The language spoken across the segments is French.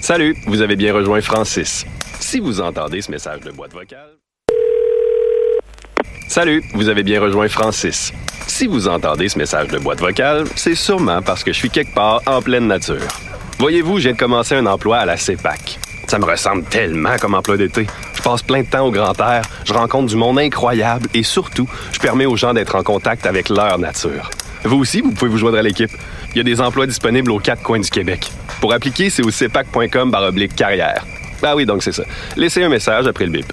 Salut, vous avez bien rejoint Francis. Si vous entendez ce message de boîte vocale. Salut, vous avez bien rejoint Francis. Si vous entendez ce message de boîte vocale, c'est sûrement parce que je suis quelque part en pleine nature. Voyez-vous, de commencer un emploi à la CEPAC. Ça me ressemble tellement comme emploi d'été. Je passe plein de temps au grand air, je rencontre du monde incroyable et surtout, je permets aux gens d'être en contact avec leur nature. Vous aussi, vous pouvez vous joindre à l'équipe. Il y a des emplois disponibles aux quatre coins du Québec. Pour appliquer, c'est au cepac.com carrière. Ah oui, donc c'est ça. Laissez un message après le bip.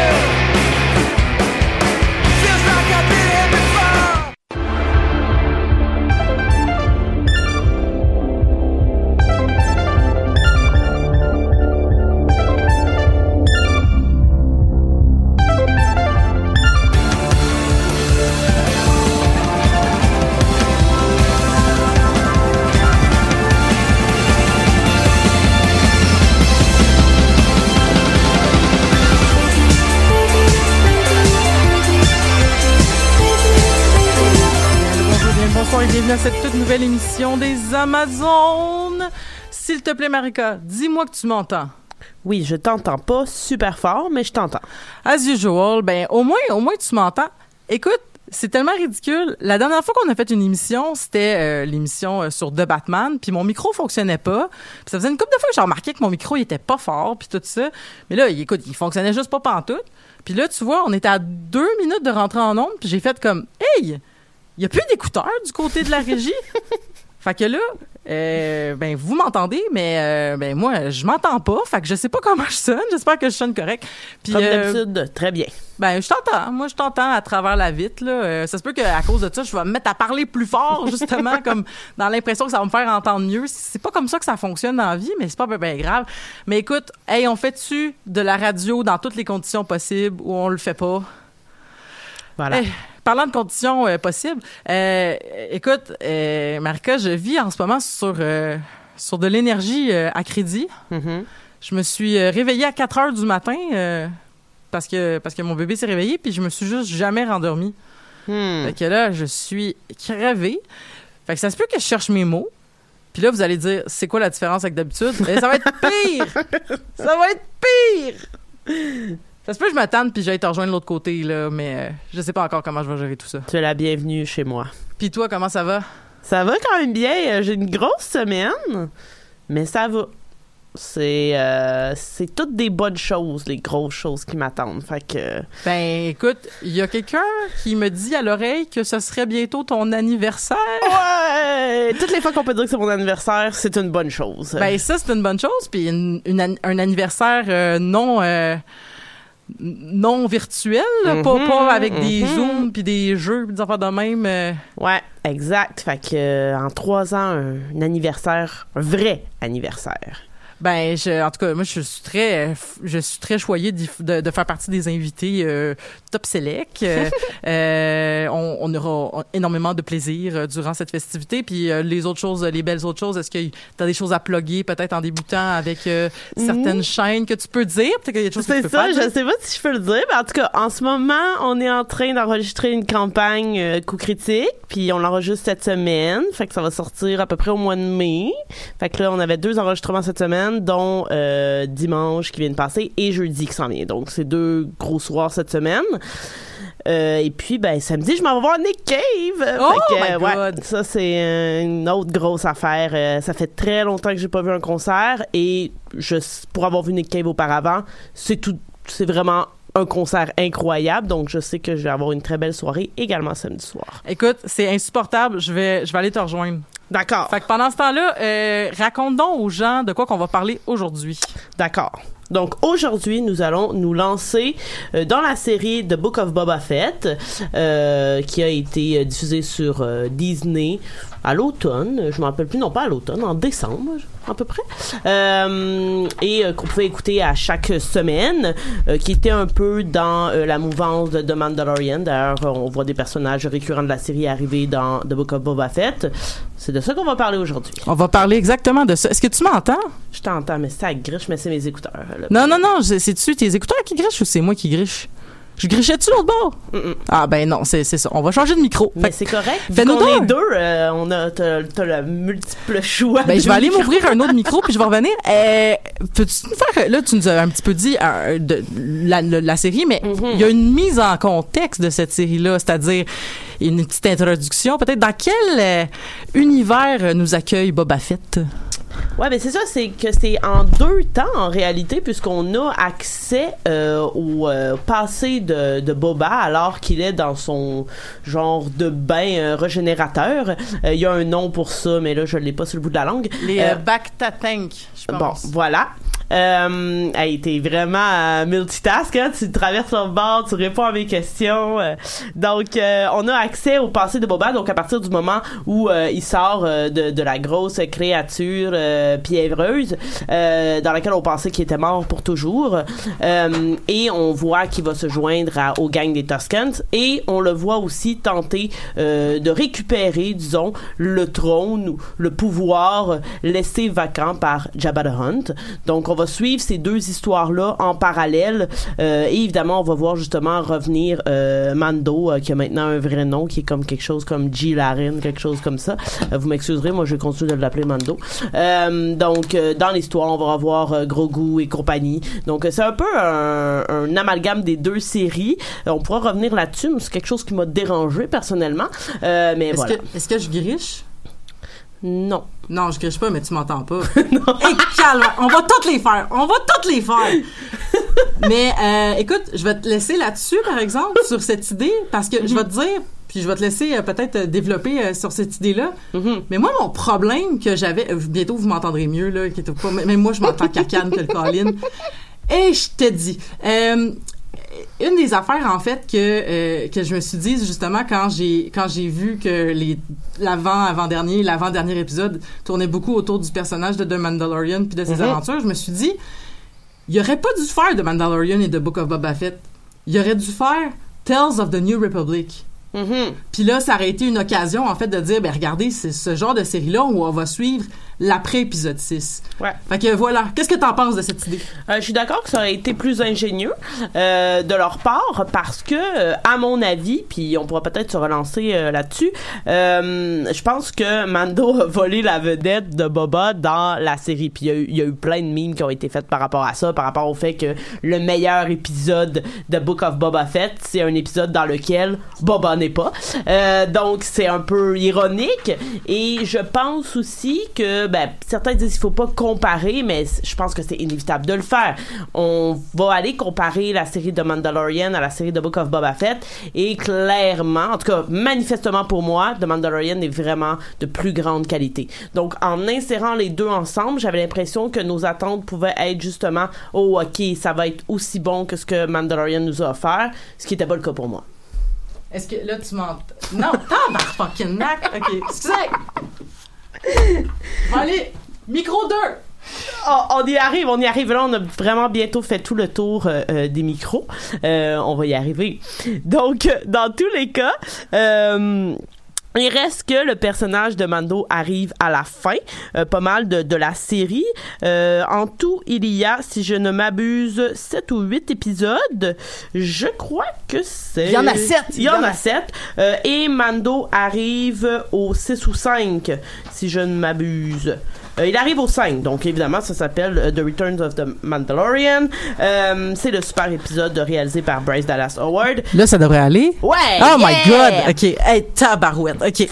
Bienvenue à cette toute nouvelle émission des Amazones. S'il te plaît, Marika, dis-moi que tu m'entends. Oui, je t'entends pas super fort, mais je t'entends. As usual, ben au moins, au moins tu m'entends. Écoute, c'est tellement ridicule. La dernière fois qu'on a fait une émission, c'était euh, l'émission euh, sur The Batman, puis mon micro fonctionnait pas. Puis ça faisait une couple de fois que j'ai remarqué que mon micro il était pas fort, puis tout ça. Mais là, il- écoute, il fonctionnait juste pas pantoute. Puis là, tu vois, on était à deux minutes de rentrer en onde, puis j'ai fait comme, hey, il y a plus d'écouteurs du côté de la régie. fait que là, euh, ben vous m'entendez, mais euh, ben moi je m'entends pas. Fait que je sais pas comment je sonne. J'espère que je sonne correct. Puis Comme euh, d'habitude, très bien. ben, je t'entends. Moi, je t'entends à travers la vitre, là. Euh, ça se peut qu'à cause de ça, je vais me mettre à parler plus fort, justement, comme dans l'impression que ça va me faire entendre mieux. C'est pas comme ça que ça fonctionne dans la vie, mais c'est pas bien grave. Mais écoute, hey, on fait-tu de la radio dans toutes les conditions possibles ou on le fait pas? Voilà. Eh, parlant de conditions euh, possibles, euh, écoute, euh, Marika, je vis en ce moment sur, euh, sur de l'énergie à crédit. Mhm. Je me suis réveillée à 4 heures du matin parce, que, parce que mon bébé s'est réveillé, puis je me suis juste jamais rendormie. Hmm. Fait que là, je suis crevée. Fait que ça se peut que je cherche mes mots. Puis là, vous allez dire, c'est quoi la différence avec d'habitude? Eh, ça va être pire! ça va être pire! Ça se peut que je m'attende puis j'aille te rejoindre de l'autre côté, là, mais euh, je sais pas encore comment je vais gérer tout ça. Tu es la bienvenue chez moi. Puis toi, comment ça va? Ça va quand même bien. Euh, J'ai une grosse semaine, mais ça va. C'est euh, c'est toutes des bonnes choses, les grosses choses qui m'attendent. Fait que Ben, écoute, il y a quelqu'un qui me dit à l'oreille que ce serait bientôt ton anniversaire. ouais, toutes les fois qu'on peut dire que c'est mon anniversaire, c'est une bonne chose. Ben, ça, c'est une bonne chose. Puis une- un anniversaire euh, non... euh, non virtuel, là, pas, Mhm, pas avec des mhm. zooms puis des jeux puis des affaires de même. euh, Ouais, exact. Fait que euh, en trois ans, un, un anniversaire, un vrai anniversaire. Ben, je, en tout cas, moi, je suis très, je suis très choyée de, de faire partie des invités euh, top select. Euh, euh, on, on aura énormément de plaisir euh, durant cette festivité. Puis euh, les autres choses, les belles autres choses, est-ce que tu as des choses à plugger peut-être en débutant avec euh, certaines chaînes que tu peux dire? Peut-être qu'il y a des choses que tu C'est peux ça, pas je dire. sais pas si je peux le dire, mais en tout cas, en ce moment, on est en train d'enregistrer une campagne euh, coup critique, puis on l'enregistre cette semaine, fait que ça va sortir à peu près au mois de mai. Fait que là, on avait deux enregistrements cette semaine, dont euh, dimanche qui vient de passer et jeudi qui s'en vient. Donc, c'est deux gros soirs cette semaine. Euh, et puis, ben, samedi, je m'en vais voir Nick Cave. Oh Fait que, my ouais, God! ça, c'est une autre grosse affaire. Euh, ça fait très longtemps que j'ai pas vu un concert et je, pour avoir vu Nick Cave auparavant, c'est tout, c'est vraiment un concert incroyable. Donc, je sais que je vais avoir une très belle soirée également samedi soir. Écoute, c'est insupportable. Je vais, je vais aller te rejoindre. D'accord. Fait que pendant ce temps-là, euh, raconte donc aux gens de quoi qu'on va parler aujourd'hui. D'accord. Donc aujourd'hui, nous allons nous lancer euh, dans la série The Book of Boba Fett, euh, qui a été euh, diffusée sur euh, Disney à l'automne. Je m'en rappelle plus, non pas à l'automne, en décembre à peu près, Euh, et euh, qu'on pouvait écouter à chaque semaine, euh, qui était un peu dans la mouvance de The Mandalorian. D'ailleurs, on voit des personnages récurrents de la série arriver dans The Book of Boba Fett. C'est de ça qu'on va parler aujourd'hui. On va parler exactement de ça. Est-ce que tu m'entends? Je t'entends, mais ça griche, mais c'est mes écouteurs. là. Non, non, non. C'est-tu tes écouteurs qui grichent ou c'est moi qui griche? Je grichais-tu l'autre bord? Ah, ben non, c'est ça. On va changer de micro. Mais c'est correct. Fais-nous deux, euh, on a, t'as, le multiple choix. Ben, je vais aller m'ouvrir un autre micro puis je vais revenir. Euh, Peux-tu nous faire, là, tu nous as un petit peu dit euh, de la, la- la série, mais il y a une mise en contexte de cette série-là, c'est-à-dire une petite introduction. Peut-être dans quel euh, univers nous accueille Boba Fett? Ouais, ben c'est ça, c'est que c'est en deux temps en réalité, puisqu'on a accès euh, au euh, passé de, de Boba alors qu'il est dans son genre de bain euh, régénérateur. Il y a un nom pour ça, mais là je l'ai pas sur le bout de la langue. Les Euh, euh, Bacta Tank, je Bon, pense. voilà. Euh, hey, t'es vraiment euh, multitask, hein? Tu traverses le bord, tu réponds à mes questions. euh. donc, euh, on a accès au passé de Boba, donc à partir du moment où euh, il sort euh, de, de la grosse créature pièvreuse, dans laquelle on pensait qu'il était mort pour toujours. Et on voit qu'il va se joindre à, aux gangs des Tuscans. Et on le voit aussi tenter de récupérer, disons, le trône ou le pouvoir laissé vacant par Jabba the Hutt. Donc, suivre ces deux histoires-là en parallèle. Euh, et évidemment, on va voir justement revenir euh, Mando, euh, qui a maintenant un vrai nom, qui est comme quelque chose comme G. Larin, quelque chose comme ça. Euh, vous m'excuserez, moi, je vais continuer de l'appeler Mando. Euh, donc, euh, dans l'histoire, on va revoir euh, Grogu et compagnie. Donc, euh, c'est un peu un, un amalgame des deux séries. On pourra revenir là-dessus, mais c'est quelque chose qui m'a dérangé personnellement. Euh, mais Est-ce voilà. que, est-ce que je griche? Non. Non, je griche pas, mais tu m'entends pas. Hey, calme, on va toutes les faire. On va toutes les faire. mais euh, écoute, je vais te laisser là-dessus, par exemple, sur cette idée, parce que je vais te dire, puis je vais te laisser euh, peut-être euh, développer euh, sur cette idée-là. Mhm. Mais moi, mon problème que j'avais, bientôt vous m'entendrez mieux là, qui pas, mais mais moi je m'entends cacane que le Colin. Et je te dis, euh, une des affaires en fait que euh, que je me suis dit justement quand j'ai quand j'ai vu que les l'avant avant dernier l'avant dernier épisode tournait beaucoup autour du personnage de The Mandalorian puis de ses Mhm. aventures, je me suis dit il aurait pas dû faire The Mandalorian et The Book of Boba Fett. Il aurait dû faire Tales of the New Republic. Mhm. Puis là, ça aurait été une occasion, en fait, de dire, ben regardez, c'est ce genre de série-là où on va suivre l'après-épisode 6. Ouais. Fait que voilà. Qu'est-ce que t'en penses de cette idée? Euh, je suis d'accord que ça aurait été plus ingénieux euh, de leur part parce que, euh, à mon avis, puis on pourra peut-être se relancer euh, là-dessus, euh, je pense que Mando a volé la vedette de Boba dans la série. Puis il y a eu- il y, a eu plein de memes qui ont été faites par rapport à ça, par rapport au fait que le meilleur épisode de Book of Boba Fett, c'est un épisode dans lequel Boba n'est pas. Euh, donc c'est un peu ironique et je pense aussi que ben, certains disent qu'il faut pas comparer, mais je pense que c'est inévitable de le faire. On va aller comparer la série de Mandalorian à la série de Book of Boba Fett et clairement, en tout cas manifestement pour moi, The Mandalorian est vraiment de plus grande qualité. Donc en insérant les deux ensemble, j'avais l'impression que nos attentes pouvaient être justement oh ok ça va être aussi bon que ce que Mandalorian nous a offert, ce qui n'était pas le cas pour moi. Est-ce que là, tu m'entends? Non, t'en fucking nac. OK, excusez. Allez, micro 2. Oh, on y arrive, on y arrive. Là, on a vraiment bientôt fait tout le tour euh, euh, des micros. Euh, on va y arriver. Donc, dans tous les cas, il reste que le personnage de Mando arrive à la fin, euh, pas mal de, de la série. Euh, en tout, il y a, si je ne m'abuse, 7 ou 8 épisodes. Je crois que c'est... Il y en a sept. Il y en a 7. et Mando arrive au 6 ou 5, si je ne m'abuse. Euh, il arrive au 5, donc évidemment, ça s'appelle euh, The Returns of the Mandalorian. Euh, c'est le super épisode réalisé par Bryce Dallas Howard. Là, ça devrait aller? Ouais! Oh my god! OK. Hey, tabarouette. OK.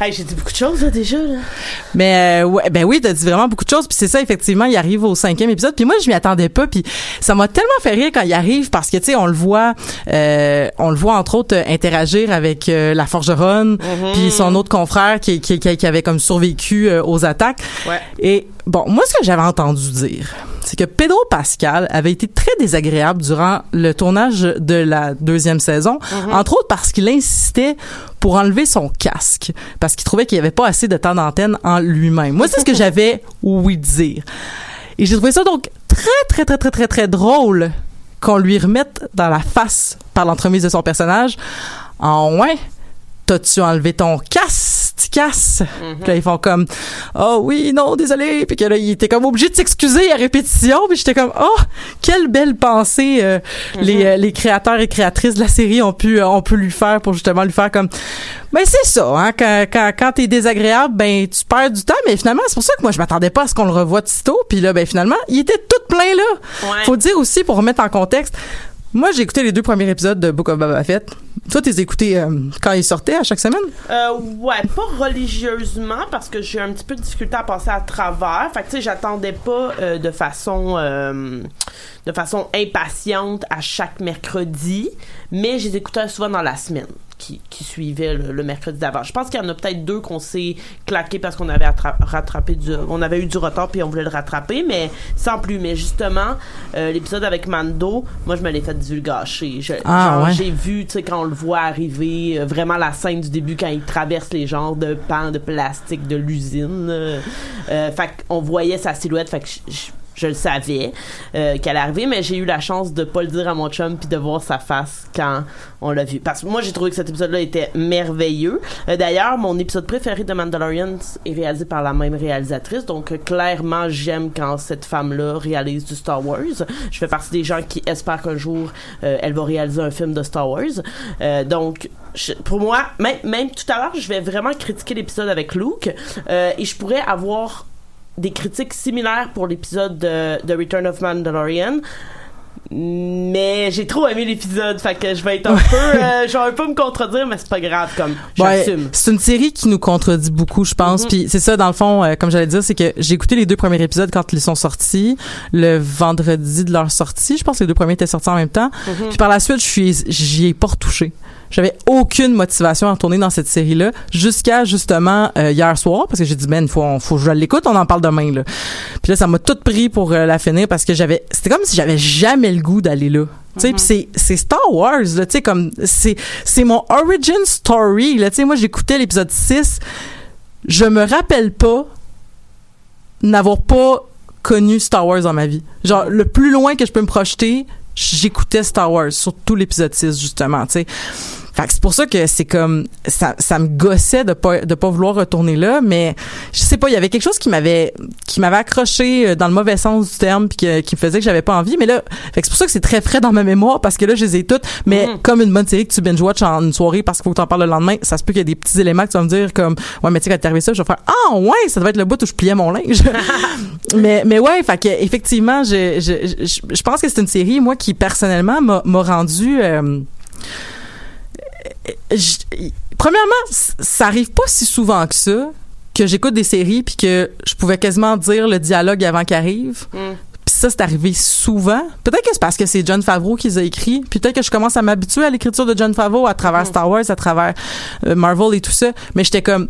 Hey, j'ai dit beaucoup de choses, là, déjà, là. Mais euh, ouais, ben oui, t'as dit vraiment beaucoup de choses. Puis c'est ça, effectivement, il arrive au cinquième épisode. Puis moi, je m'y attendais pas. Puis ça m'a tellement fait rire quand il arrive parce que tu sais, on le voit, euh, on le voit entre autres euh, interagir avec euh, la forgeronne, puis son autre confrère qui, qui, avait comme survécu euh, aux attaques. Ouais. Et bon, moi, ce que j'avais entendu dire, c'est que Pedro Pascal avait été très désagréable durant le tournage de la deuxième saison, entre autres parce qu'il insistait pour enlever son casque, parce qu'il trouvait qu'il n'y avait pas assez de temps d'antenne en lui-même. Moi, c'est ce que j'avais ouï dire. Et j'ai trouvé ça donc très, très, très, très, très, très drôle qu'on lui remette dans la face par l'entremise de son personnage en ouais t'as-tu enlevé ton casse? Puis là, ils font comme, oh oui, non, désolé. Puis que là, il était comme obligé de s'excuser à répétition. Puis j'étais comme, oh, quelle belle pensée euh, les, euh, les créateurs et créatrices de la série ont pu, euh, ont pu lui faire pour justement lui faire comme, ben c'est ça, hein, quand, quand, quand t'es désagréable, ben tu perds du temps. Mais finalement, c'est pour ça que moi, je m'attendais pas à ce qu'on le revoie sitôt. Puis là, ben finalement, il était tout plein là. Ouais. Faut dire aussi, pour remettre en contexte, moi, j'ai écouté les deux premiers épisodes de Book of Boba Fett. Toi, t'es écouté euh, quand ils sortaient à chaque semaine? Euh, ouais, pas religieusement parce que j'ai un petit peu de difficulté à passer à travers. Fait que tu sais, j'attendais pas euh, de façon euh, de façon impatiente à chaque mercredi, mais je les écoutais souvent dans la semaine qui, qui suivait le, le mercredi d'avant. Je pense qu'il y en a peut-être deux qu'on s'est claqué parce qu'on avait attra- rattrapé du on avait eu du retard puis on voulait le rattraper, mais sans plus. Mais justement, euh, l'épisode avec Mando, moi je me l'ai fait divulgacher. Ah, genre, ouais. j'ai vu, tu sais, quand on le voit arriver, euh, vraiment la scène du début quand il traverse les genres de pans de plastique de l'usine. euh, euh, fait qu'on voyait sa silhouette, fait que je, je- le savais euh, qu'elle arrivait, mais j'ai eu la chance de pas le dire à mon chum puis de voir sa face quand on l'a vu. Parce que moi, j'ai trouvé que cet épisode-là était merveilleux. Euh, D'ailleurs, mon épisode préféré de Mandalorian est réalisé par la même réalisatrice, donc euh, clairement, j'aime quand cette femme-là réalise du Star Wars. Je fais partie des gens qui espèrent qu'un jour, elle va réaliser un film de Star Wars. Donc, pour moi, même, même tout à l'heure, je vais vraiment critiquer l'épisode avec Luke et je pourrais avoir des critiques similaires pour l'épisode de, de Return of Mandalorian. Mais j'ai trop aimé l'épisode, fait que je vais être un peu, euh, je vais un peu me contredire, mais c'est pas grave, comme Ouais, j'assume. c'est une série qui nous contredit beaucoup, je pense. Mhm. Puis c'est ça, dans le fond, euh, comme j'allais dire, c'est que j'ai écouté les deux premiers épisodes quand ils sont sortis, le vendredi de leur sortie. Je pense que les deux premiers étaient sortis en même temps. Mhm. Puis par la suite, je suis, j'y ai pas retouché. J'avais aucune motivation à retourner dans cette série-là jusqu'à justement euh, hier soir parce que j'ai dit ben faut faut que je l'écoute, on en parle demain là. Puis là ça m'a tout pris pour euh, la finir parce que j'avais c'était comme si j'avais jamais le goût d'aller là. Tu sais, puis c'est c'est Star Wars là, tu sais comme c'est c'est mon origin story là, tu sais moi j'écoutais l'épisode 6, je me rappelle pas n'avoir pas connu Star Wars dans ma vie. Genre le plus loin que je peux me projeter, j'écoutais Star Wars, surtout l'épisode 6 justement, tu sais. Fait que c'est pour ça que c'est comme ça, ça me gossait de pas de pas vouloir retourner là, mais je sais pas, il y avait quelque chose qui m'avait qui m'avait accroché euh, dans le mauvais sens du terme puis que- qui me faisait que j'avais pas envie, mais là, fait que c'est pour ça que c'est très frais dans ma mémoire parce que là je les ai toutes, mais comme une bonne série que tu binge watch en une soirée parce qu'il faut que t'en parles le lendemain, ça se peut qu'il y ait des petits éléments que tu vas me dire comme ouais mais tu sais quand t'es arrivé ça, je vais faire ah ouais, ça devait être le bout où je pliais mon linge. mais mais ouais, fait que effectivement, je je je, je pense que c'est une série moi qui personnellement m'a m'a rendu euh, je- premièrement, ça arrive pas si souvent que ça que j'écoute des séries puis que je pouvais quasiment dire le dialogue avant qu'il arrive. Mm. Puis ça, c'est arrivé souvent. Peut-être que c'est parce que c'est John Favreau qui les a écrits. Puis peut-être que je commence à m'habituer à l'écriture de John Favreau à travers Star Wars, à travers euh, Marvel et tout ça. Mais j'étais comme...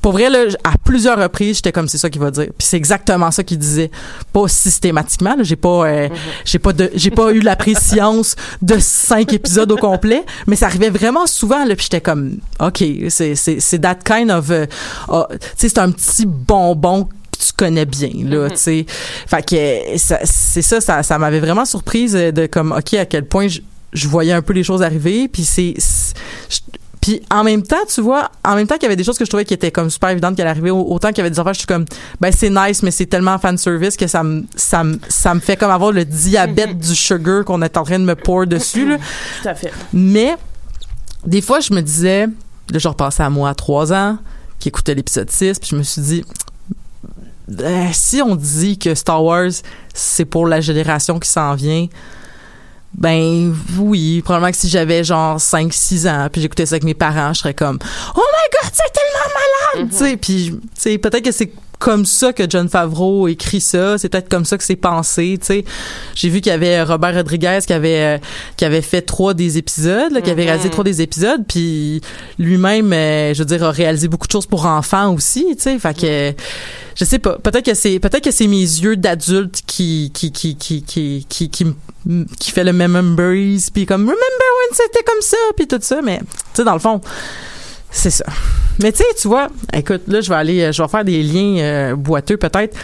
Pour vrai, là, à plusieurs reprises, j'étais comme c'est ça qu'il va dire. Puis c'est exactement ça qu'il disait. Pas systématiquement. J'ai pas, euh, j'ai pas de, j'ai pas eu la préscience de cinq épisodes au complet, mais ça arrivait vraiment souvent. Là, puis j'étais comme, ok, c'est, c'est, c'est that kind of, euh, tu sais, c'est un petit bonbon que tu connais bien là, tu sais. Fait que euh, c'est ça, ça, ça m'avait vraiment surprise de comme, ok, à quel point je, je voyais un peu les choses arriver. Puis c'est, puis en même temps, tu vois, en même temps qu'il y avait des choses que je trouvais qui étaient comme super évidentes qu'elle arrivait, autant qu'il y avait des affaires, je suis comme, ben c'est nice, mais c'est tellement fan service que ça me, ça me, ça me fait comme avoir le diabète du sugar qu'on est en train de me pour dessus, là. Tout à fait. Mais des fois, je me disais, là, je repensais à moi à trois ans, qui écoutait l'épisode 6, puis je me suis dit, euh, si on dit que Star Wars, c'est pour la génération qui s'en vient, ben oui, probablement que si j'avais genre 5-6 ans, puis j'écoutais ça avec mes parents, je serais comme « Oh my God, c'est tellement malade, tu sais. Puis, tu sais, peut-être que c'est comme ça que John Favreau écrit ça. C'est peut-être comme ça que c'est pensé, tu sais. J'ai vu qu'il y avait Robert Rodriguez qui avait euh, qui avait fait trois des épisodes, là, qui avait réalisé trois des épisodes, puis lui-même, euh, je veux dire, a réalisé beaucoup de choses pour enfants aussi, tu sais. Fait que je sais pas. Peut-être que c'est peut-être que c'est mes yeux d'adulte qui qui qui qui qui qui qui, qui fait le memories puis comme remember when c'était comme ça puis tout ça, mais tu sais dans le fond. C'est ça. Mais tu sais, tu vois, écoute, là, je vais aller, euh, je vais faire des liens euh, boiteux peut-être.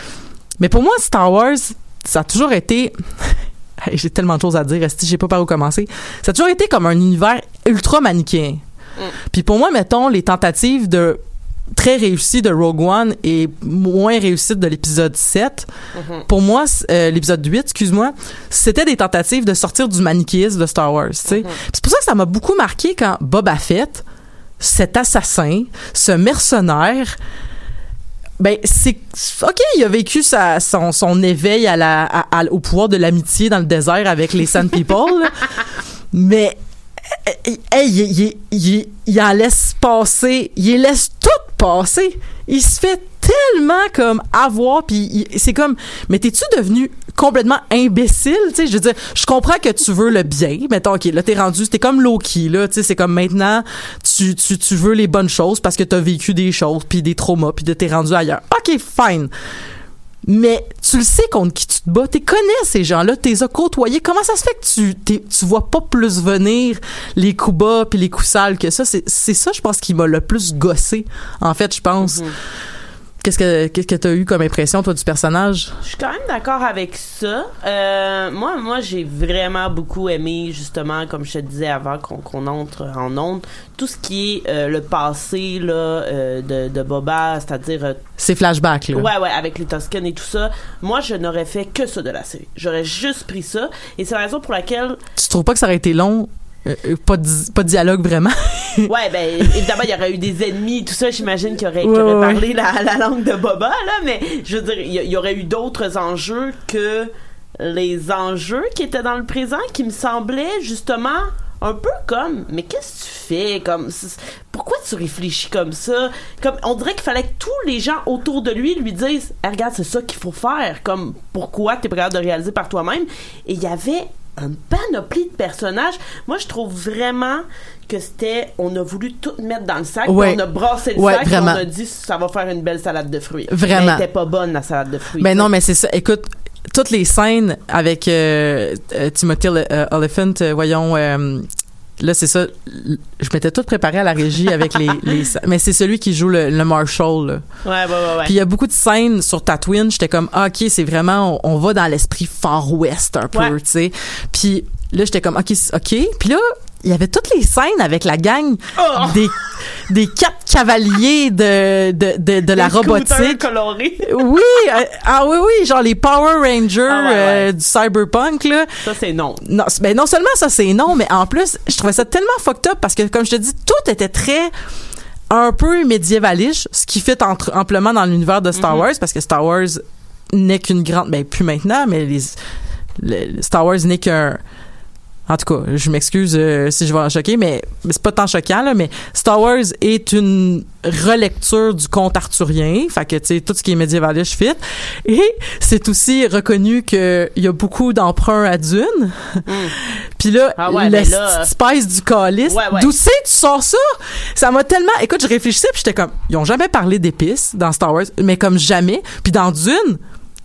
Mais pour moi, Star Wars, ça a toujours été. J'ai tellement de choses à dire, je sais pas par où commencer. Ça a toujours été comme un univers ultra manichéen. Puis pour moi, mettons, les tentatives de très réussies de Rogue One et moins réussies de l'épisode 7, pour moi, euh, l'épisode 8, excuse-moi, c'était des tentatives de sortir du manichéisme de Star Wars, tu sais. Puis C'est pour ça que ça m'a beaucoup marqué quand Boba Fett, cet assassin, ce mercenaire, ben c'est ok il a vécu son, éveil au pouvoir de l'amitié dans le désert avec les Sand People mais hey, hey, il, il- en laisse passer il laisse tout passer. Il se fait tellement comme avoir puis c'est comme mais t'es-tu devenu complètement imbécile tu sais? Je veux dire je comprends que tu veux le bien mettons ok là t'es rendu t'es comme Loki là tu sais c'est comme maintenant tu, veux les bonnes choses parce que t'as vécu des choses puis des traumas puis de t'es rendu ailleurs ok fine mais tu le sais contre qui tu te bats. Tu connais ces gens-là, tu les as. Comment ça se fait que tu tu vois pas plus venir les coups bas puis les coups sales que ça? C'est ça, je pense, qui m'a le plus gossé, en fait, je pense. Qu'est-ce que qu'est-ce que t'as eu comme impression, toi, du personnage? Je suis quand même d'accord avec ça. Euh, moi, moi, j'ai vraiment beaucoup aimé, justement, comme je te disais avant qu'on qu'on entre en onde, tout ce qui est euh, le passé là, euh, de, de Boba, c'est-à-dire euh, Ces flashbacks, là. Ouais, ouais, avec les Toscanes et tout ça. Moi, je n'aurais fait que ça de la série. J'aurais juste pris ça. Et c'est la raison pour laquelle, Tu trouves pas que ça aurait été long? Euh, euh, pas, de, pas de dialogue, vraiment? ouais, ben, évidemment, il y aurait eu des ennemis, tout ça. J'imagine qu'il aurait, aurait ouais, parlé la, la langue de Boba, là. Mais, je veux dire, il y, aurait eu d'autres enjeux que les enjeux qui étaient dans le présent qui me semblaient, justement, un peu comme mais qu'est-ce que tu fais comme pourquoi tu réfléchis comme ça? Comme on dirait qu'il fallait que tous les gens autour de lui lui disent Eh, regarde c'est ça qu'il faut faire comme pourquoi tu es pas capable de réaliser par toi-même? Et il y avait une panoplie de personnages moi je trouve vraiment que c'était on a voulu tout mettre dans le sac Ouais. on a brassé le Ouais, sac on a dit ça va faire une belle salade de fruits Vraiment. mais elle était pas bonne la salade de fruits Ben non, mais c'est ça. Écoute, toutes les scènes avec euh, euh, Timothy euh, Oliphant, euh, voyons, euh, là, c'est ça. Je m'étais toute préparée à la régie avec les, les mais c'est celui qui joue le, le Marshall. là. ouais ouais ouais, ouais. Puis il y a beaucoup de scènes sur Tatooine, j'étais comme ah, OK, c'est vraiment on, on va dans l'esprit Far West un peu, Ouais. tu sais. Puis là j'étais comme OK, c'est- OK. Puis là il y avait toutes les scènes avec la gang Oh! des des quatre cavaliers de de de, de la robotique. colorés Oui, euh, ah oui oui, genre les Power Rangers Ah ouais, ouais. euh, du cyberpunk là. ça c'est non Non, ben non seulement ça c'est non, mais en plus, je trouvais ça tellement fucked up parce que comme je te dis, tout était très un peu médiévalish, ce qui fit entre, amplement dans l'univers de Mhm. Star Wars parce que Star Wars n'est qu'une grande ben plus maintenant, mais les, le- le Star Wars n'est qu'un en tout cas, je m'excuse euh, si je vais en choquer, mais, mais c'est pas tant choquant, là, mais Star Wars est une relecture du conte arthurien, fait que, tu sais, tout ce qui est médiévalish fit. Et c'est aussi reconnu qu'il y a beaucoup d'emprunts à Dune. Puis là, Ah ouais, là- spice du calice, Ouais, ouais. d'où c'est que tu sors ça? Ça m'a tellement... Écoute, je réfléchissais, puis j'étais comme, ils ont jamais parlé d'épices dans Star Wars, mais comme jamais. Puis dans Dune,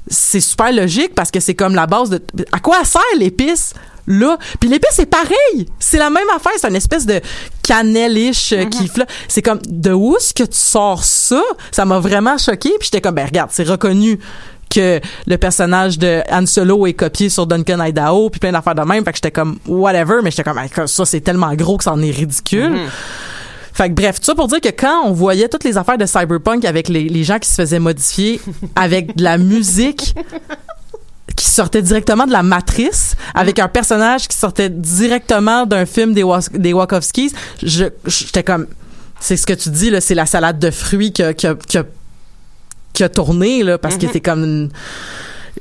c'est super logique parce que c'est comme la base de à quoi sert l'épice là? Puis l'épice c'est pareil c'est la même affaire c'est une espèce de cannelish euh, qui flotte c'est comme de où est-ce que tu sors ça? Ça m'a vraiment choqué puis j'étais comme ben regarde c'est reconnu que le personnage de Han Solo est copié sur Duncan Idaho puis plein d'affaires de même fait que j'étais comme whatever mais j'étais comme ça c'est tellement gros que ça en est ridicule fait que bref, tout ça pour dire que quand on voyait toutes les affaires de cyberpunk avec les, les gens qui se faisaient modifier avec de la musique qui sortait directement de la matrice, avec un personnage qui sortait directement d'un film des, Was- des Wachowskis, je j'étais comme c'est ce que tu dis là, c'est la salade de fruits qui a, qui a, qui a, qui a tourné là parce que c'est comme une-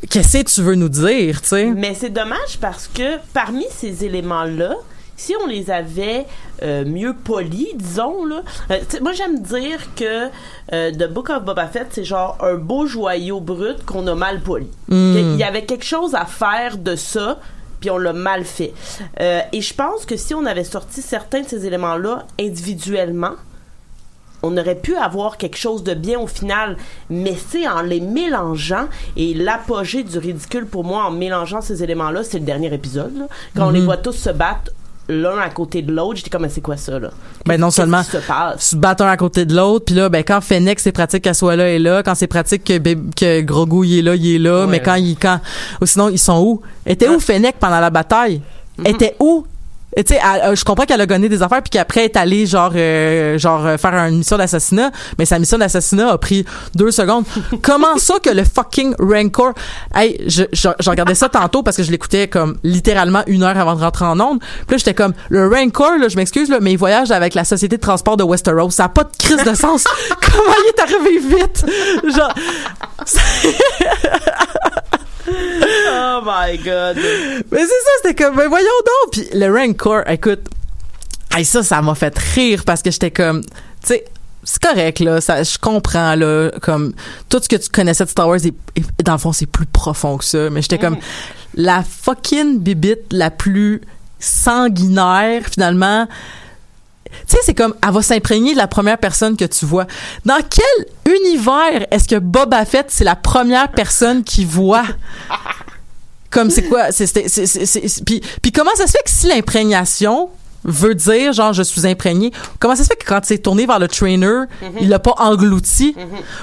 qu'est-ce que tu veux nous dire, tu sais? Mais c'est dommage parce que parmi ces éléments-là, si on les avait euh, mieux polis, disons là. euh, moi j'aime dire que euh, The Book of Boba Fett c'est genre un beau joyau brut qu'on a mal poli. Il y avait quelque chose à faire de ça. Puis on l'a mal fait. Euh, et je pense que si on avait sorti certains de ces éléments-là individuellement, on aurait pu avoir quelque chose de bien au final, mais c'est en les mélangeant et l'apogée du ridicule pour moi en mélangeant ces éléments-là, c'est le dernier épisode. là. Quand on les voit tous se battre l'un à côté de l'autre, j'étais comme Mais c'est quoi ça là? Ben non seulement se passe? se battent un à côté de l'autre, puis là ben quand Fennec c'est pratique qu'elle soit là et là, quand c'est pratique que, que Grogu il est là, il est là, Ouais. mais quand il quand ou sinon ils sont où? Était où Fennec pendant la bataille? Mhm. Était où tu sais, euh, je comprends qu'elle a gagné des affaires puis qu'après elle est allée genre euh, genre euh, faire une mission d'assassinat, mais sa mission d'assassinat a pris deux secondes. Comment ça que le fucking Rancor Hey, je, je, je regardais ça tantôt parce que je l'écoutais comme littéralement une heure avant de rentrer en onde. Puis là j'étais comme le Rancor, là, je m'excuse là, mais il voyage avec la société de transport de Westeros. Ça a pas de crise de sens. Comment il est arrivé vite? Genre Oh my god. Mais c'est ça, c'était comme, ben voyons donc. Puis le Rancor, écoute, hey, ça, ça m'a fait rire parce que j'étais comme, tu sais, c'est correct, là, ça, je comprends, là, comme, tout ce que tu connaissais de Star Wars, est, est- dans le fond, c'est plus profond que ça. Mais j'étais comme, la fucking bibite la plus sanguinaire, finalement, tu sais, c'est comme, elle va s'imprégner de la première personne que tu vois. Dans quel univers est-ce que Boba Fett, c'est la première personne qui voit? Comme, c'est quoi? Puis comment ça se fait que si l'imprégnation veut dire, genre, je suis imprégné, comment ça se fait que quand c'est tourné vers le trainer, il l'a pas englouti?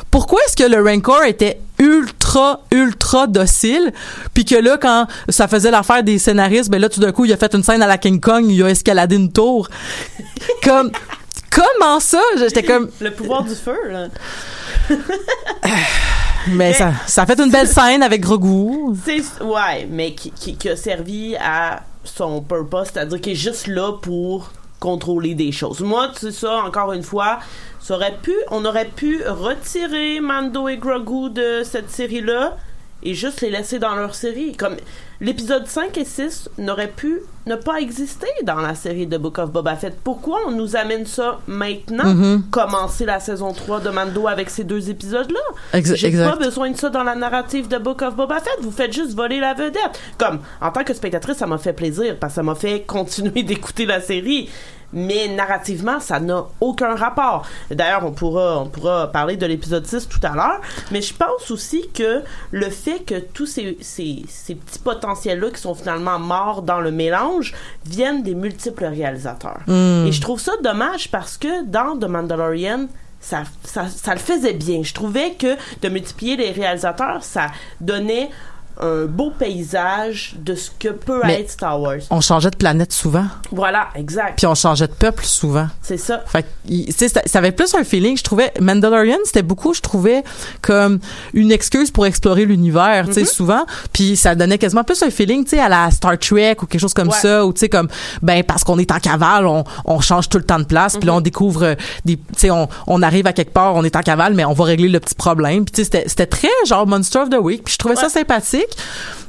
Pourquoi est-ce que le Rancor était ultra, ultra docile, puis que là, quand ça faisait l'affaire des scénaristes, ben là, tout d'un coup, il a fait une scène à la King Kong, il a escaladé une tour. comme, comment ça? J'étais comme, Le pouvoir du feu là. mais ça, ça a fait une belle scène avec Grogu. C'est ouais, mais qui, qui, qui a servi à son purpose, c'est-à-dire qu'il est juste là pour contrôler des choses. Moi, tu sais ça, encore une fois, ça aurait pu, on aurait pu retirer Mando et Grogu de cette série-là et juste les laisser dans leur série. Comme l'épisode 5 et 6 n'auraient pu ne pas exister dans la série de Book of Boba Fett. Pourquoi on nous amène ça maintenant? Commencer la saison 3 de Mando avec ces deux épisodes-là? J'ai pas besoin de ça dans la narrative de Book of Boba Fett. Vous faites juste voler la vedette. Comme, en tant que spectatrice, ça m'a fait plaisir parce que ça m'a fait continuer d'écouter la série. Mais narrativement, ça n'a aucun rapport. D'ailleurs, on pourra, on pourra parler de l'épisode 6 tout à l'heure. Mais je pense aussi que le fait que tous ces, ces, ces petits potentiels-là qui sont finalement morts dans le mélange viennent des multiples réalisateurs. Et je trouve ça dommage parce que dans The Mandalorian, ça, ça, ça le faisait bien. Je trouvais que de multiplier les réalisateurs, ça donnait un beau paysage de ce que peut Mais- être Star Wars. On changeait de planète souvent, Voilà, exact. puis on changeait de peuple souvent. C'est ça. Fait que, ça, ça avait plus un feeling. Je trouvais Mandalorian, c'était beaucoup, je trouvais comme une excuse pour explorer l'univers, tu sais, souvent. Puis ça donnait quasiment plus un feeling, tu sais, à la Star Trek ou quelque chose comme Ouais. ça, ou tu sais, comme ben parce qu'on est en cavale, on, on change tout le temps de place, puis là on découvre euh, des, tu sais, on, on arrive à quelque part, on est en cavale, mais on va régler le petit problème. Puis tu sais, c'était, très genre Monster of the Week. Puis je trouvais ça Ouais.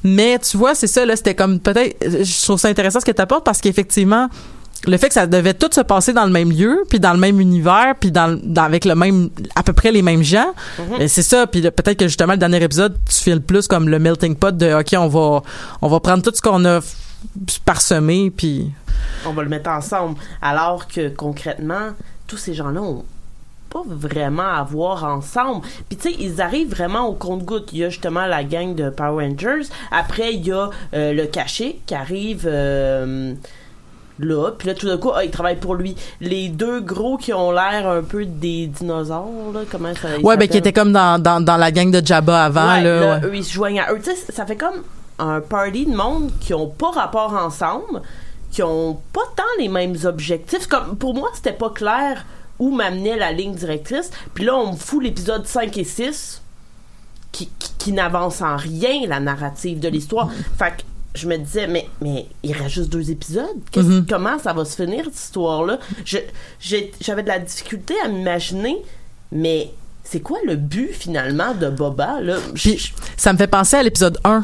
Mais tu vois, c'est ça là, c'était comme peut-être, je trouve ça intéressant ce que tu apportes parce qu'effectivement le fait que ça devait tout se passer dans le même lieu, puis dans le même univers, puis dans, dans- avec le même à peu près les mêmes gens, ben, c'est ça. Puis peut-être que justement le dernier épisode, tu files plus comme le melting pot de ok, on va on va prendre tout ce qu'on a parsemé, puis On va le mettre ensemble. Alors que concrètement, tous ces gens-là ont pas vraiment à voir ensemble. Puis tu sais, ils arrivent vraiment au compte-goutte. Il y a justement la gang de Power Rangers. Après, il y a euh, le cachet qui arrive euh, là. Puis là, tout d'un coup, ah, il travaille pour lui. Les deux gros qui ont l'air un peu des dinosaures, là, comment ça ouais, ben qui était comme dans, dans, dans la gang de Jabba avant Ouais, là. là, ouais. eux, ils se joignent à eux. Tu sais, ça fait comme un party de monde qui ont pas rapport ensemble, qui ont pas tant les mêmes objectifs. Comme, pour moi, c'était pas clair où m'amenait la ligne directrice. Puis là, on me fout l'épisode 5 et 6 qui, qui, qui n'avance en rien la narrative de l'histoire. Fait que je me disais, mais, mais il reste juste deux épisodes? Qu'est-ce- Comment ça va se finir, cette histoire-là? J'avais de la difficulté à m'imaginer, mais c'est quoi le but, finalement, de Boba, là? Puis ça me fait penser à l'épisode 1.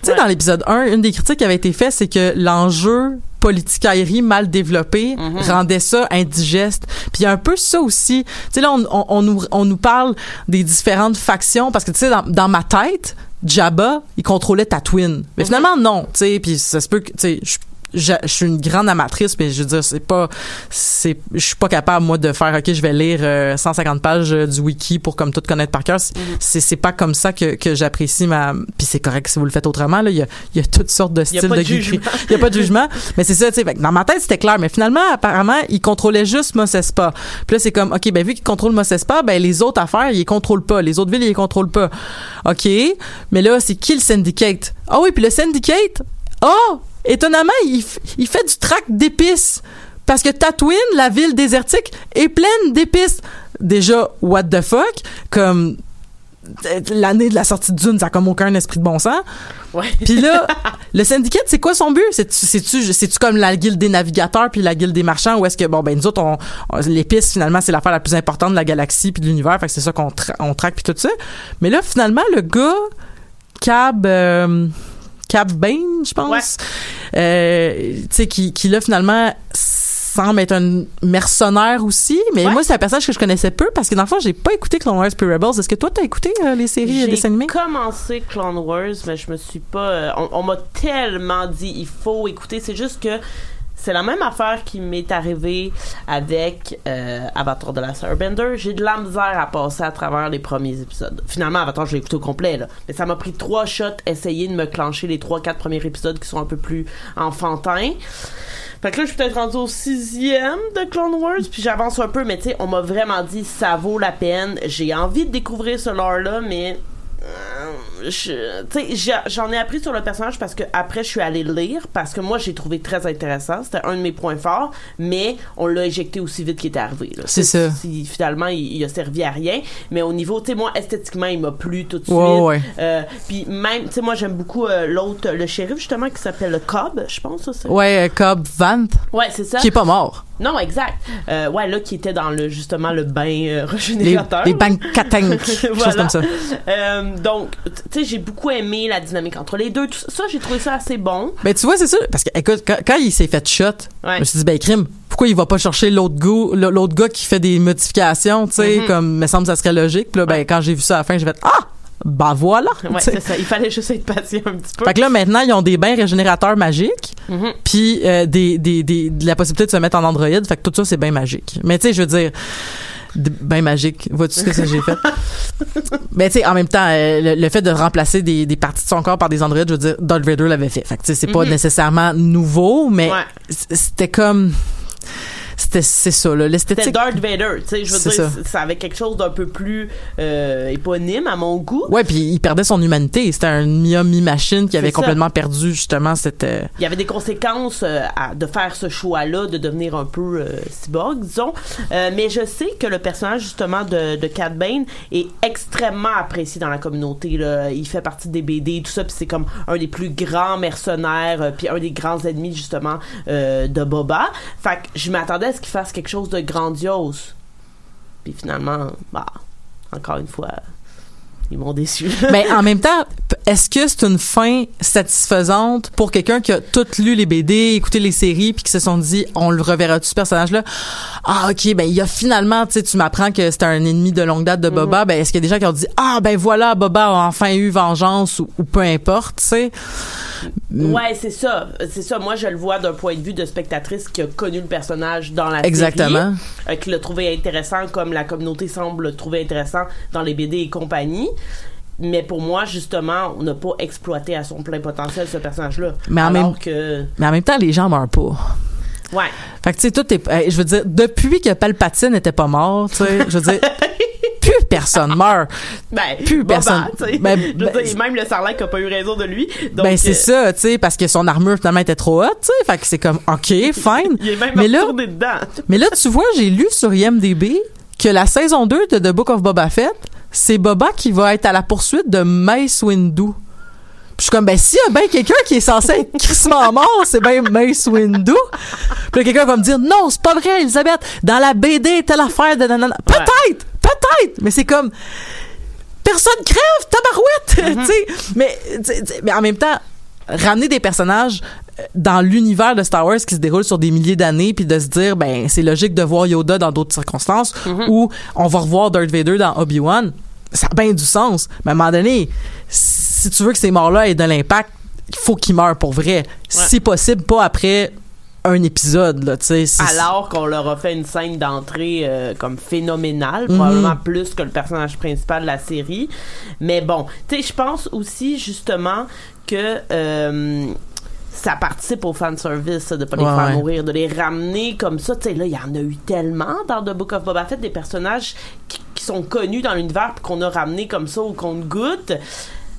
Tu sais, Ouais. dans l'épisode 1, une des critiques qui avait été faite, c'est que l'enjeu politicaillerie mal développée rendait ça indigeste. Puis il y a un peu ça aussi. Tu sais là on, on, on nous on nous parle des différentes factions parce que tu sais dans, dans ma tête Jabba, il contrôlait Tatooine. Mais finalement non, tu sais puis ça se peut que tu sais je je, suis une grande amatrice mais je veux dire c'est pas c'est je suis pas capable moi de faire OK je vais lire euh, 150 pages euh, du wiki pour comme tout connaître par cœur. C'est c'est c'est pas comme ça que, que j'apprécie ma puis c'est correct si vous le faites autrement là. Il y a il y a toutes sortes de styles de de il y a pas de jugement mais c'est ça tu sais. Dans ma tête c'était clair mais finalement apparemment il contrôlait juste Mos Espa puis là c'est comme OK ben vu qu'il contrôle Mos Espa ben les autres affaires il les contrôle pas. Les autres villes il les contrôle pas. OK mais là c'est qui le syndicate? Ah oui puis le syndicate? Oh étonnamment il, il fait du track d'épices parce que Tatooine, la ville désertique, est pleine d'épices. Déjà, what the fuck? Comme euh, l'année de la sortie de Dune, ça a comme aucun esprit de bon sens. Puis là, le syndicate, c'est quoi son but? C'est- C'est-tu c'est-tu comme la guilde des navigateurs puis la guilde des marchands ou est-ce que, bon, ben, nous autres, on, on- l'épice, finalement, c'est l'affaire la plus importante de la galaxie puis de l'univers, fait que c'est ça qu'on tra- on traque puis tout ça. Mais là, finalement, le gars, Cab, euh, Cab Bane, je pense, euh, tu sais, qui, qui là, finalement, semble être un mercenaire aussi, mais Ouais. moi c'est un personnage que je connaissais peu parce que dans le fond j'ai pas écouté Clone Wars puis Rebels. Est-ce que toi t'as écouté euh, les séries et J'ai dessins animés? commencé Clone Wars, mais je me suis pas. euh, on on m'a tellement dit il faut écouter. C'est juste que c'est la même affaire qui m'est arrivée avec euh, Avatar de la Airbender. J'ai de la misère à passer à travers les premiers épisodes. Finalement, Avatar, je l'ai écouté au complet, là. Mais ça m'a pris trois shots essayer de me clencher les trois, quatre premiers épisodes qui sont un peu plus enfantins. Fait que là, je suis peut-être rendu au sixième de Clone Wars, puis j'avance un peu, mais tu sais, on m'a vraiment dit ça vaut la peine. J'ai envie de découvrir ce lore-là, mais euh, j'en ai appris sur le personnage parce que après je suis allée le lire parce que moi j'ai trouvé très intéressant. C'était un de mes points forts, mais on l'a éjecté aussi vite qu'il était arrivé. C'est ça. Si- finalement, il, il a servi à rien. Mais au niveau, tu sais, moi esthétiquement, il m'a plu tout de suite. Ouais, ouais. Euh, Puis même, tu sais, moi j'aime beaucoup euh, l'autre, le shérif justement qui s'appelle le Cobb, je pense. Ça, Ouais, Cobb Vant, Ouais, c'est ça. qui est pas mort. Non, exact. Euh, ouais, là qui était dans le justement le bain euh, Les, régénérateur. les banques catank, chose Voilà. comme ça. Euh, donc, tu sais, j'ai beaucoup aimé la dynamique entre les deux. Tout ça, j'ai trouvé ça assez bon. Ben tu vois, c'est ça. Parce que écoute, quand, quand il s'est fait shot, Ouais. je me suis dit, ben crime, pourquoi il va pas chercher l'autre gars, l'autre gars qui fait des modifications, tu sais, Mhm. comme, me semble, ça serait logique. Puis là, ben quand j'ai vu ça à la fin, j'ai fait, ah, ben voilà. Ouais, c'est ça. Il fallait juste être patient un petit peu. Fait que là, maintenant, ils ont des bains régénérateurs magiques, Mhm. puis euh, des, des, des, de la possibilité de se mettre en Android. Fait que tout ça, c'est bien magique. Mais tu sais, je veux dire, ben magique. Vois-tu ce que j'ai fait? Mais tu sais, en même temps, euh, le, le fait de remplacer des, des parties de son corps par des androïdes, je veux dire, Darth Vader l'avait fait. Fait que tu sais, c'est pas Mhm. nécessairement nouveau, mais Ouais. c'était comme... C'était, c'est ça, là. C'était L'esthétique... Darth Vader, tu sais, je veux dire, ça. avait quelque chose d'un peu plus euh, éponyme à mon goût. Ouais, puis il perdait son humanité. C'était un mi-homme, mi-machine qui avait ça. complètement perdu, justement, cette... euh, Il y avait des conséquences euh, à- de faire ce choix-là, de devenir un peu euh, cyborg, disons. Euh, mais je sais que le personnage, justement, de, de Cat Bane est extrêmement apprécié dans la communauté. Là. Il fait partie des BD et tout ça, puis c'est comme un des plus grands mercenaires, euh, puis un des grands ennemis, justement, euh, de Boba. Fait que je m'attendais à qu'il fasse quelque chose de grandiose? Puis finalement, bah, encore une fois, ils m'ont déçu. Mais en même temps, est-ce que c'est une fin satisfaisante pour quelqu'un qui a tout lu les BD, écouté les séries, puis qui se sont dit, on le reverra-tu ce personnage-là? Ah ok, ben il y a finalement, tu sais, tu m'apprends que c'est un ennemi de longue date de Boba. Ben est-ce qu'il y a des gens qui ont dit, ah ben voilà, Boba a enfin eu vengeance ou, ou peu importe, tu sais? Ouais, c'est ça. C'est ça. Moi, je le vois d'un point de vue de spectatrice qui a connu le personnage dans la Exactement. série, euh, qui l'a trouvé intéressant comme la communauté semble le trouver intéressant dans les BD et compagnie. Mais pour moi, justement, on n'a pas exploité à son plein potentiel ce personnage-là. Mais en Alors même- que... Mais en même temps, les gens meurent pas. Ouais. Fait que tu sais, tout est. euh, je veux dire, depuis que Palpatine n'était pas mort, tu sais, je veux dire, plus personne meurt. Ben, Plus personne. sais. Ben, Je veux ben, dire, même le Sarlacc a pas eu raison de lui. Donc, ben c'est euh, ça, tu sais, parce que son armure finalement était trop haute, tu sais, fait que c'est comme ok, fine. Il est même mais là, dedans. mais là tu vois, j'ai lu sur IMDb que la saison 2 de The Book of Boba Fett, c'est Boba qui va être à la poursuite de Mace Windu. Puis je suis comme ben s'il y a bien quelqu'un qui est censé être crissement mort, c'est bien Mace Windu. Puis quelqu'un va me dire non, c'est pas vrai, Elisabeth. Dans la BD, telle affaire de nanana. Peut-être, peut-être, mais c'est comme personne crève, tabarouette, Mm-hmm. tu sais. Mais, mais en même temps, ramener des personnages euh, dans l'univers de Star Wars qui se déroule sur des milliers d'années puis de se dire ben c'est logique de voir Yoda dans d'autres circonstances ou on va revoir Darth Vader dans Obi-Wan. Ça a bien du sens mais à un moment donné si tu veux que ces morts-là aient de l'impact il faut qu'ils meurent pour vrai. Si possible pas après un épisode là tu sais Alors qu'on leur a fait une scène d'entrée euh, comme phénoménale, Mhm. probablement plus que le personnage principal de la série. Mais bon, tu sais, je pense aussi justement que euh, ça participe au fanservice, de pas les Ouais, faire ouais. mourir, de les ramener comme ça. Tu sais, là, il y en a eu tellement dans The Book of Boba Fett, des personnages qui, qui sont connus dans l'univers puis qu'on a ramenés comme ça au compte-goutte.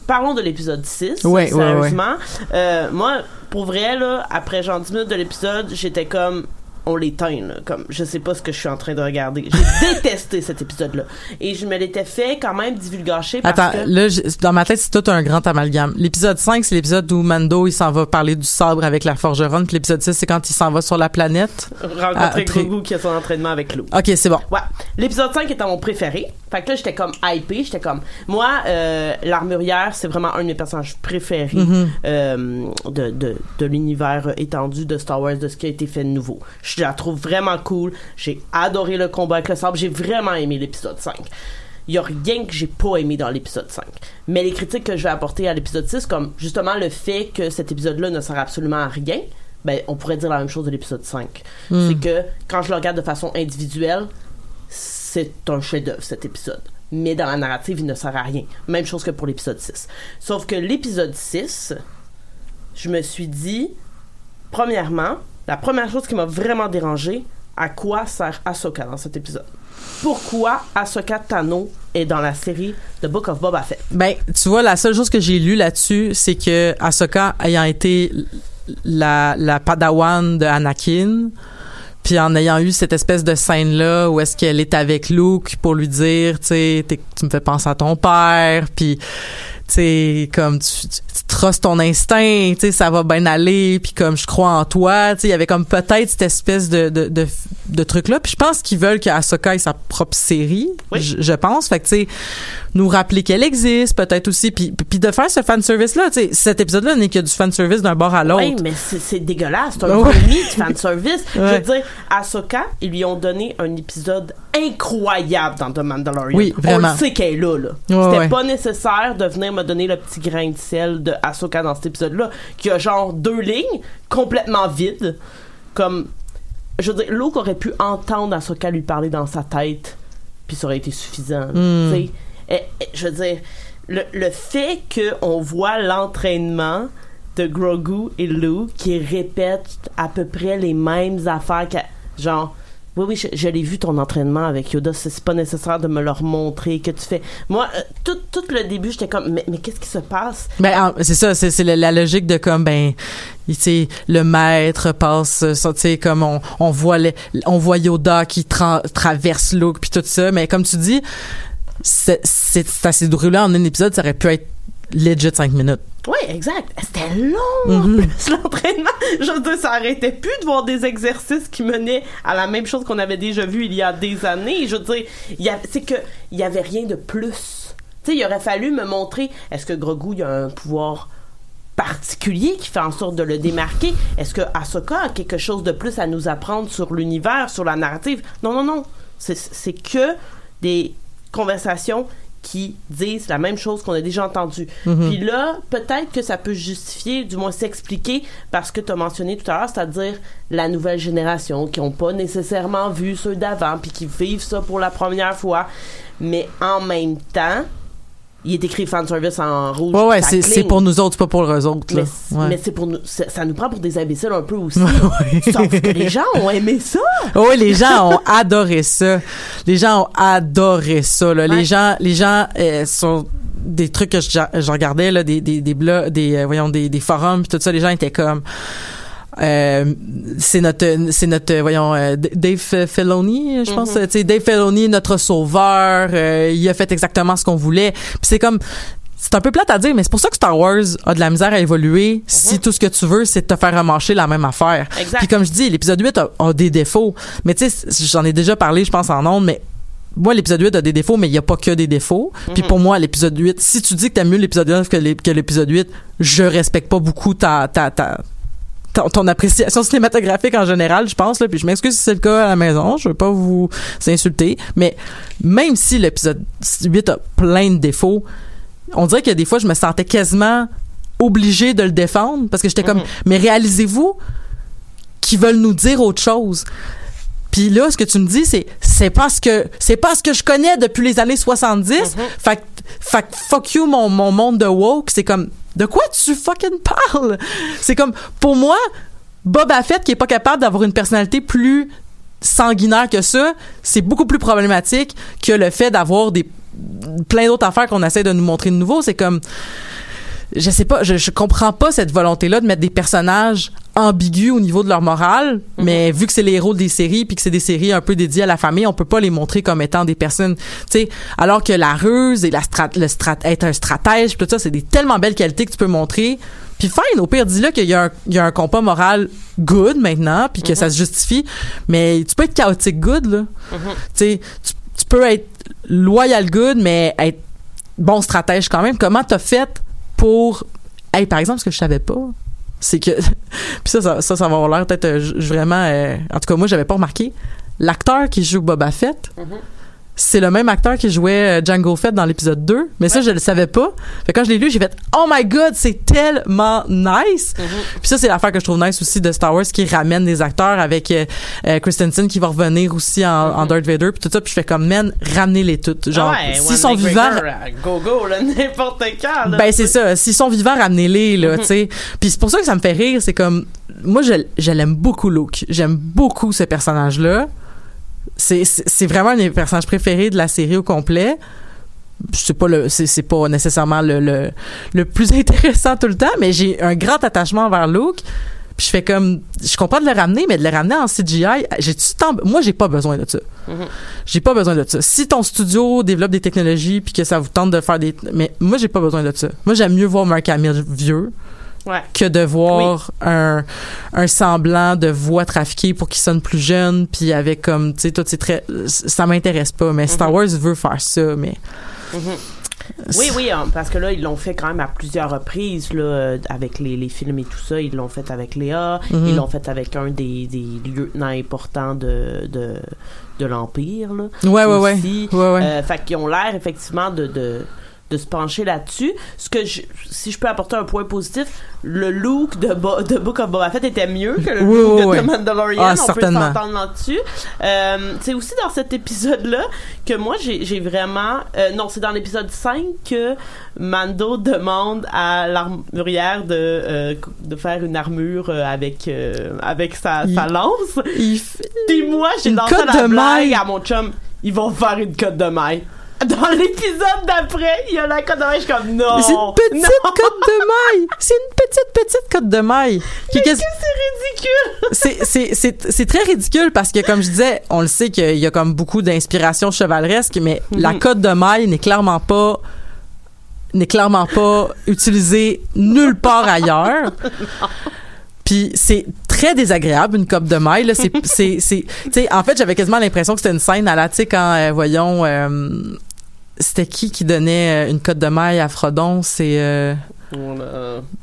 Parlons de l'épisode 6, Ouais, ouais, sérieusement. Euh, moi, pour vrai, là, après genre 10 minutes de l'épisode, j'étais comme on l'éteint là, comme je sais pas ce que je suis en train de regarder. J'ai détesté cet épisode là et je me l'étais fait quand même divulgacher parce Attends, que là, dans ma tête, c'est tout un grand amalgame. L'épisode 5, c'est l'épisode où Mando, il s'en va parler du sabre avec la forgeronne. Puis l'épisode 6, c'est quand il s'en va sur la planète. rencontrer Ah, Grogu qui a son entraînement avec Lou. OK, c'est bon. Ouais. L'épisode 5 était mon préféré. Fait que là, j'étais comme hypé. J'étais comme. Moi, euh, l'armurière, c'est vraiment un de mes personnages préférés Mm-hmm. euh, de, de, de l'univers étendu de Star Wars, de ce qui a été fait de nouveau. Je la trouve vraiment cool. J'ai adoré le combat avec le sabre. J'ai vraiment aimé l'épisode 5. Il y a rien que j'ai pas aimé dans l'épisode 5. Mais les critiques que je vais apporter à l'épisode 6, comme justement le fait que cet épisode-là ne sert absolument à rien, ben, on pourrait dire la même chose de l'épisode 5. C'est que quand je le regarde de façon individuelle, c'est un chef-d'œuvre cet épisode. Mais dans la narrative, il ne sert à rien. Même chose que pour l'épisode 6. Sauf que l'épisode 6, je me suis dit, premièrement, la première chose qui m'a vraiment dérangé, à quoi sert Ahsoka dans cet épisode? Pourquoi Ahsoka Tano est dans la série The Book of Boba Fett? Ben, tu vois, la seule chose que j'ai lue là-dessus, c'est que Ahsoka ayant été la, la padawan de Anakin, puis en ayant eu cette espèce de scène-là où est-ce qu'elle est avec Luke pour lui dire, tu sais, tu me fais penser à ton père, puis tu comme tu, tu, ton instinct, tu ça va bien aller, puis comme je crois en toi, tu il y avait comme peut-être cette espèce de, de truc-là, puis je pense qu'ils veulent qu'Ahsoka ait sa propre série, Oui. je, je pense, fait que tu sais, nous rappeler qu'elle existe, peut-être aussi, puis, puis de faire ce fanservice-là, tu sais, cet épisode-là n'est que du fanservice d'un bord à l'autre. Oui, mais c'est dégueulasse. C'est un Ouais. vomi de fanservice. Je veux dire, Ahsoka, ils lui ont donné un épisode incroyable dans The Mandalorian. Oui, On le sait qu'elle est là. là. Ouais, C'était pas nécessaire de venir me donner le petit grain de sel de Ahsoka dans cet épisode-là, qui a genre deux lignes complètement vides. Comme, je veux dire, Luke aurait pu entendre Ahsoka lui parler dans sa tête, puis ça aurait été suffisant. Hmm. sais. Eh, eh, je veux dire, le, le fait qu'on voit l'entraînement de Grogu et Luke qui répètent à peu près les mêmes affaires que genre oui oui l'ai vu ton entraînement avec Yoda. C'est pas nécessaire de me le remontrer que tu fais. Moi euh, tout, tout le début j'étais comme mais, mais qu'est-ce qui se passe? Ben en- c'est ça, c'est la, la logique de comme ben tu sais le maître passe euh, tu sais comme on, on voit les, on voit Yoda qui tra- traverse Luke puis tout ça. Mais comme tu dis c'est s'est déroulé en un épisode, ça aurait pu être legit 5 minutes. oui exact c'était long en plus l'entraînement je veux dire ça arrêtait plus de voir des exercices qui menaient à la même chose qu'on avait déjà vu il y a des années je veux dire c'est que il y avait rien de plus tu sais il aurait fallu me montrer est-ce que Grogu il a un pouvoir particulier qui fait en sorte de le démarquer? Est-ce que Ahsoka a quelque chose de plus à nous apprendre sur l'univers, sur la narrative? Non, non, non. C'est que des conversations qui disent la même chose qu'on a déjà entendu. Puis là, peut-être que ça peut justifier, du moins s'expliquer, parce que tu as mentionné tout à l'heure, c'est-à-dire la nouvelle génération qui n'ont pas nécessairement vu ceux d'avant, puis qui vivent ça pour la première fois. Mais en même temps, il est écrit fanservice en rouge. Ouais ouais, c'est pour nous autres, c'est pas pour eux autres là. Mais, Ouais. mais c'est pour nous, ça, nous prend pour des imbéciles un peu aussi. Ouais. Sauf que les gens ont aimé ça. oui, les gens ont adoré ça. Les gens ont adoré ça. Là. Ouais. Les gens, les gens euh, sont des trucs que je, je regardais là, des des des blogs, des euh, voyons des, des forums puis tout ça. Les gens étaient comme. Euh, c'est notre c'est notre voyons euh, Dave Filoni je pense tu sais Dave Filoni notre sauveur il a fait exactement ce qu'on voulait. Puis c'est comme c'est un peu plate à dire mais c'est pour ça que Star Wars a de la misère à évoluer. Si tout ce que tu veux c'est te faire remarcher la même affaire. Exact. puis comme je dis l'épisode 8 a, a des défauts. Mais tu sais j'en ai déjà parlé je pense en ondes mais moi, l'épisode 8 a des défauts, mais il y a pas que des défauts. Puis pour moi, l'épisode 8, si tu dis que t'aimes mieux l'épisode 9 que l'é- que l'épisode 8, je respecte pas beaucoup ta, ta, ta, ton, ton appréciation cinématographique en général, je pense, là. Puis je m'excuse si c'est le cas à la maison. Je veux pas vous insulter. Mais même si l'épisode 8 a plein de défauts, on dirait que des fois, je me sentais quasiment obligée de le défendre parce que j'étais comme, mais réalisez-vous qu'ils veulent nous dire autre chose. Puis là, ce que tu me dis, c'est c'est pas ce que c'est pas ce que je connais depuis les années 70. Fait que fait que fuck you mon mon monde de woke, c'est comme de quoi tu fucking parles? C'est comme pour moi Boba Fett qui est pas capable d'avoir une personnalité plus sanguinaire que ça, c'est beaucoup plus problématique que le fait d'avoir des plein d'autres affaires qu'on essaie de nous montrer de nouveau, c'est comme je sais pas, je, je comprends pas cette volonté-là de mettre des personnages ambigus au niveau de leur morale, mais vu que c'est les héros des séries puis que c'est des séries un peu dédiées à la famille, on peut pas les montrer comme étant des personnes, tu sais, alors que la ruse et la strat, le strat, être un stratège, tout ça, c'est des tellement belles qualités que tu peux montrer. Puis fine, au pire, dis-le qu'il y, a un- il y a un compas moral good maintenant, puis que ça se justifie, mais tu peux être chaotique good, là. Tu sais, tu, tu peux être loyal good, mais être bon stratège quand même. Comment t'as fait pour... Hey, par exemple, ce que je savais pas, c'est que... puis ça, ça, ça, va avoir l'air peut-être euh, vraiment... euh, en tout cas, moi, j'avais pas remarqué. L'acteur qui joue Boba Fett, c'est le même acteur qui jouait euh, Django Fett dans l'épisode 2. Mais ça, je le savais pas. Fait que quand je l'ai lu, j'ai fait « Oh my God, c'est tellement nice! Puis ça, c'est l'affaire que je trouve nice aussi de Star Wars qui ramène des acteurs avec euh, euh, Christensen qui va revenir aussi en, en Darth Vader puis tout ça. Puis je fais comme, man, ramenez-les toutes. Genre, Ah ouais, s'ils sont vivants... Euh, Go, go, là, n'importe quand. là. Ben c'est ça. S'ils sont vivants, ramenez-les là, tu sais. Puis c'est pour ça que ça me fait rire. C'est comme moi, je, je l'aime beaucoup, Luke. J'aime beaucoup ce personnage-là. C'est c'est vraiment un de mes personnages préférés de la série au complet. C'est pas le c'est pas nécessairement le, le le plus intéressant tout le temps, mais j'ai un grand attachement envers Luke. Puis je fais comme je comprends de le ramener, mais de le ramener en CGI, j'ai moi j'ai pas besoin de ça. J'ai pas besoin de ça. Si ton studio développe des technologies puis que ça vous tente de faire des mais moi j'ai pas besoin de ça. Moi j'aime mieux voir Mark Hamill vieux Ouais. que de voir un, un semblant de voix trafiquée pour qu'il sonne plus jeune puis avec comme tu sais tout c'est très ça m'intéresse pas mais Star Wars veut faire ça mais Oui, oui, hein, parce que là, ils l'ont fait quand même à plusieurs reprises, là, avec les, les films et tout ça. Ils l'ont fait avec Léa, Mhm. ils l'ont fait avec un des, des lieutenants importants de, de, de l'Empire, là. ouais ouais ouais aussi. ouais ouais Euh, fait qu'ils ont l'air, effectivement, de, de, de se pencher là-dessus. Ce que je, si je peux apporter un point positif, le look de, Bo- de Book of Boba Fett était mieux que le Oui, look oui, de oui. The Mandalorian. Ah, On certainement. peut s'entendre là-dessus. Euh, c'est aussi dans cet épisode-là que moi, j'ai vraiment... euh, non, c'est dans l'épisode 5 que Mando demande à l'armurière de, euh, de faire une armure avec, avec sa, sa Il- lance. Il Puis moi, j'ai cotte la blague maille. à mon chum. Ils vont faire une cote de maille. Dans l'épisode d'après, il y a la cote de maille. Je suis comme, non. C'est une petite non. cote de maille c'est une petite petite cote de maille est quasi- C'est ridicule? c'est très ridicule parce que comme je disais on le sait qu'il y a comme beaucoup d'inspiration chevaleresque mais la Mhm. cote de maille n'est clairement pas n'est clairement pas utilisée nulle part ailleurs puis c'est très désagréable une cope de maille là c'est c'est en fait j'avais quasiment l'impression que c'était une scène à la tu sais quand euh, voyons euh, c'était qui qui donnait euh, une cote de maille à Frodon? C'est euh,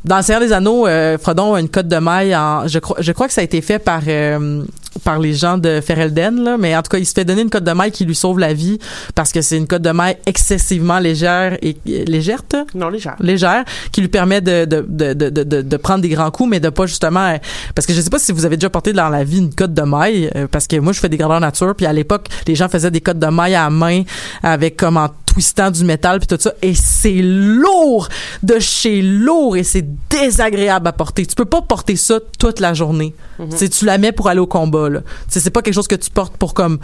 dans le Seigneur des Anneaux, euh, Frodon a une cote de maille en, je crois, je crois que ça a été fait par, euh, par les gens de Ferelden, là, mais en tout cas, il se fait donner une cote de maille qui lui sauve la vie parce que c'est une cote de maille excessivement légère et, légère, toi? Non, légère. légère qui lui permet de, de, de, de, de, prendre des grands coups mais de pas justement euh, parce que je sais pas si vous avez déjà porté dans la vie une cote de maille euh, parce que moi je fais des grandeurs nature puis à l'époque les gens faisaient des cotes de maille à main avec comme en twistant du métal puis tout ça. Et c'est lourd de chez lourd et c'est désagréable à porter. Tu peux pas porter ça toute la journée. Tu sais, tu la mets pour aller au combat là. C'est pas quelque chose que tu portes pour comme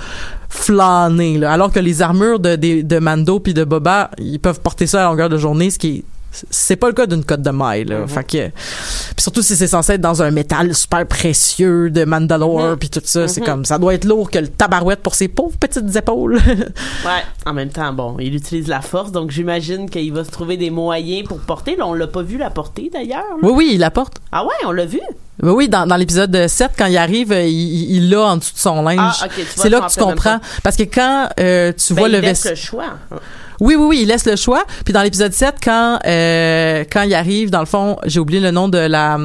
flâner là. alors que les armures de, des- de Mando puis de Boba ils peuvent porter ça à longueur de journée ce qui est c'est pas le cas d'une cote de maille là. Fait que puis surtout si c'est censé être dans un métal super précieux de Mandalore puis tout ça, c'est comme ça doit être lourd que le tabarouette pour ses pauvres petites épaules. Ouais. En même temps, bon, il utilise la force, donc j'imagine qu'il va se trouver des moyens pour porter. Là, on l'a pas vu la porter d'ailleurs. oui oui, il la porte. Ah ouais, on l'a vu? Ben oui, dans, dans l'épisode 7, quand il arrive, euh, il, l'a en dessous de son linge. Ah, c'est là que tu comprends. Parce que quand euh, tu Ben, vois il le vaisseau... le choix. Oui, oui, oui, il laisse le choix. Puis dans l'épisode 7, quand euh, quand il arrive, dans le fond, j'ai oublié le nom de la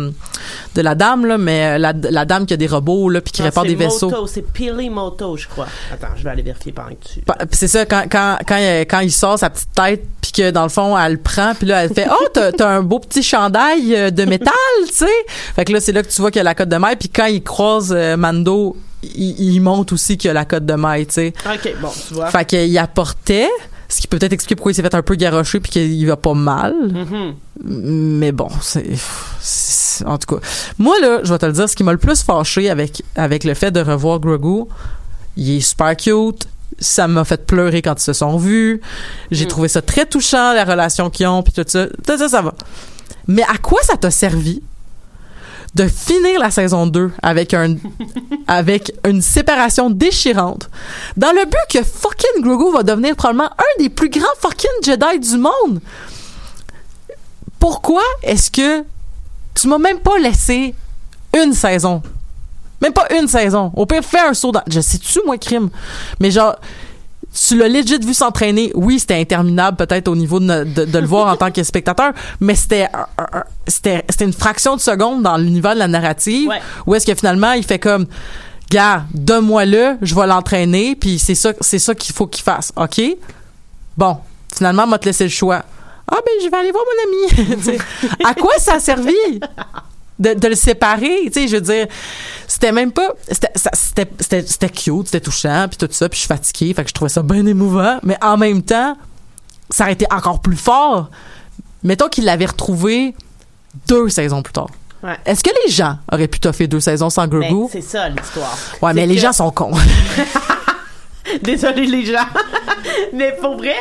de la dame là, mais euh, la, la dame qui a des robots là, puis qui Non, répare des vaisseaux. C'est Pili Moto, je crois. Attends, je vais aller vérifier pendant que tu. C'est ça quand quand quand il, quand il sort sa petite tête puis que dans le fond elle le prend puis là elle fait oh t'as un beau petit chandail euh, de métal tu sais fait que là c'est là que tu vois qu'il y a la cote de maille puis quand il croise euh, Mando il, il montre aussi qu'il y a la cote de maille tu sais Ok, bon, tu vois. fait qu'il apportait ce qui peut peut-être expliquer pourquoi il s'est fait un peu garocher puis qu'il va pas mal Mhm. mais bon, c'est, en tout cas. Moi là, je vais te le dire, ce qui m'a le plus fâché avec avec le fait de revoir Grogu, il est super cute. Ça m'a fait pleurer quand ils se sont vus. J'ai Mm. trouvé ça très touchant la relation qu'ils ont puis tout ça. Tout ça ça va. Mais à quoi ça t'a servi? De finir la saison 2 avec un avec une séparation déchirante dans le but que fucking Grogu va devenir probablement un des plus grands fucking Jedi du monde pourquoi est-ce que tu m'as même pas laissé une saison? Même pas une saison. Au pire, fais un saut dans... Je sais-tu, moi, crime? Mais genre, tu l'as legit vu s'entraîner. Oui, c'était interminable, peut-être, au niveau de, de- de le voir en tant que spectateur, mais c'était c'était c'était une fraction de seconde dans l'univers de la narrative Ouais. où est-ce que finalement, il fait comme... Gars, donne-moi-le, je vais l'entraîner, puis c'est ça, c'est ça qu'il faut qu'il fasse, OK? Bon, finalement, m'a te laissé le choix. Ah ben, je vais aller voir mon ami. À quoi ça a servi? De, de le séparer Tu sais, je veux dire, c'était même pas, c'était, cute, c'était touchant, puis tout ça, puis je suis fatiguée, fait que je trouvais ça bien émouvant, mais en même temps, ça aurait été encore plus fort. Mettons qu'il l'avait retrouvé deux saisons plus tard. Ouais. Est-ce que les gens auraient pu toffer deux saisons sans Ben, Grogu? c'est ça l'histoire. ouais, mais les gens sont cons. Désolé les gens. Mais pour vrai,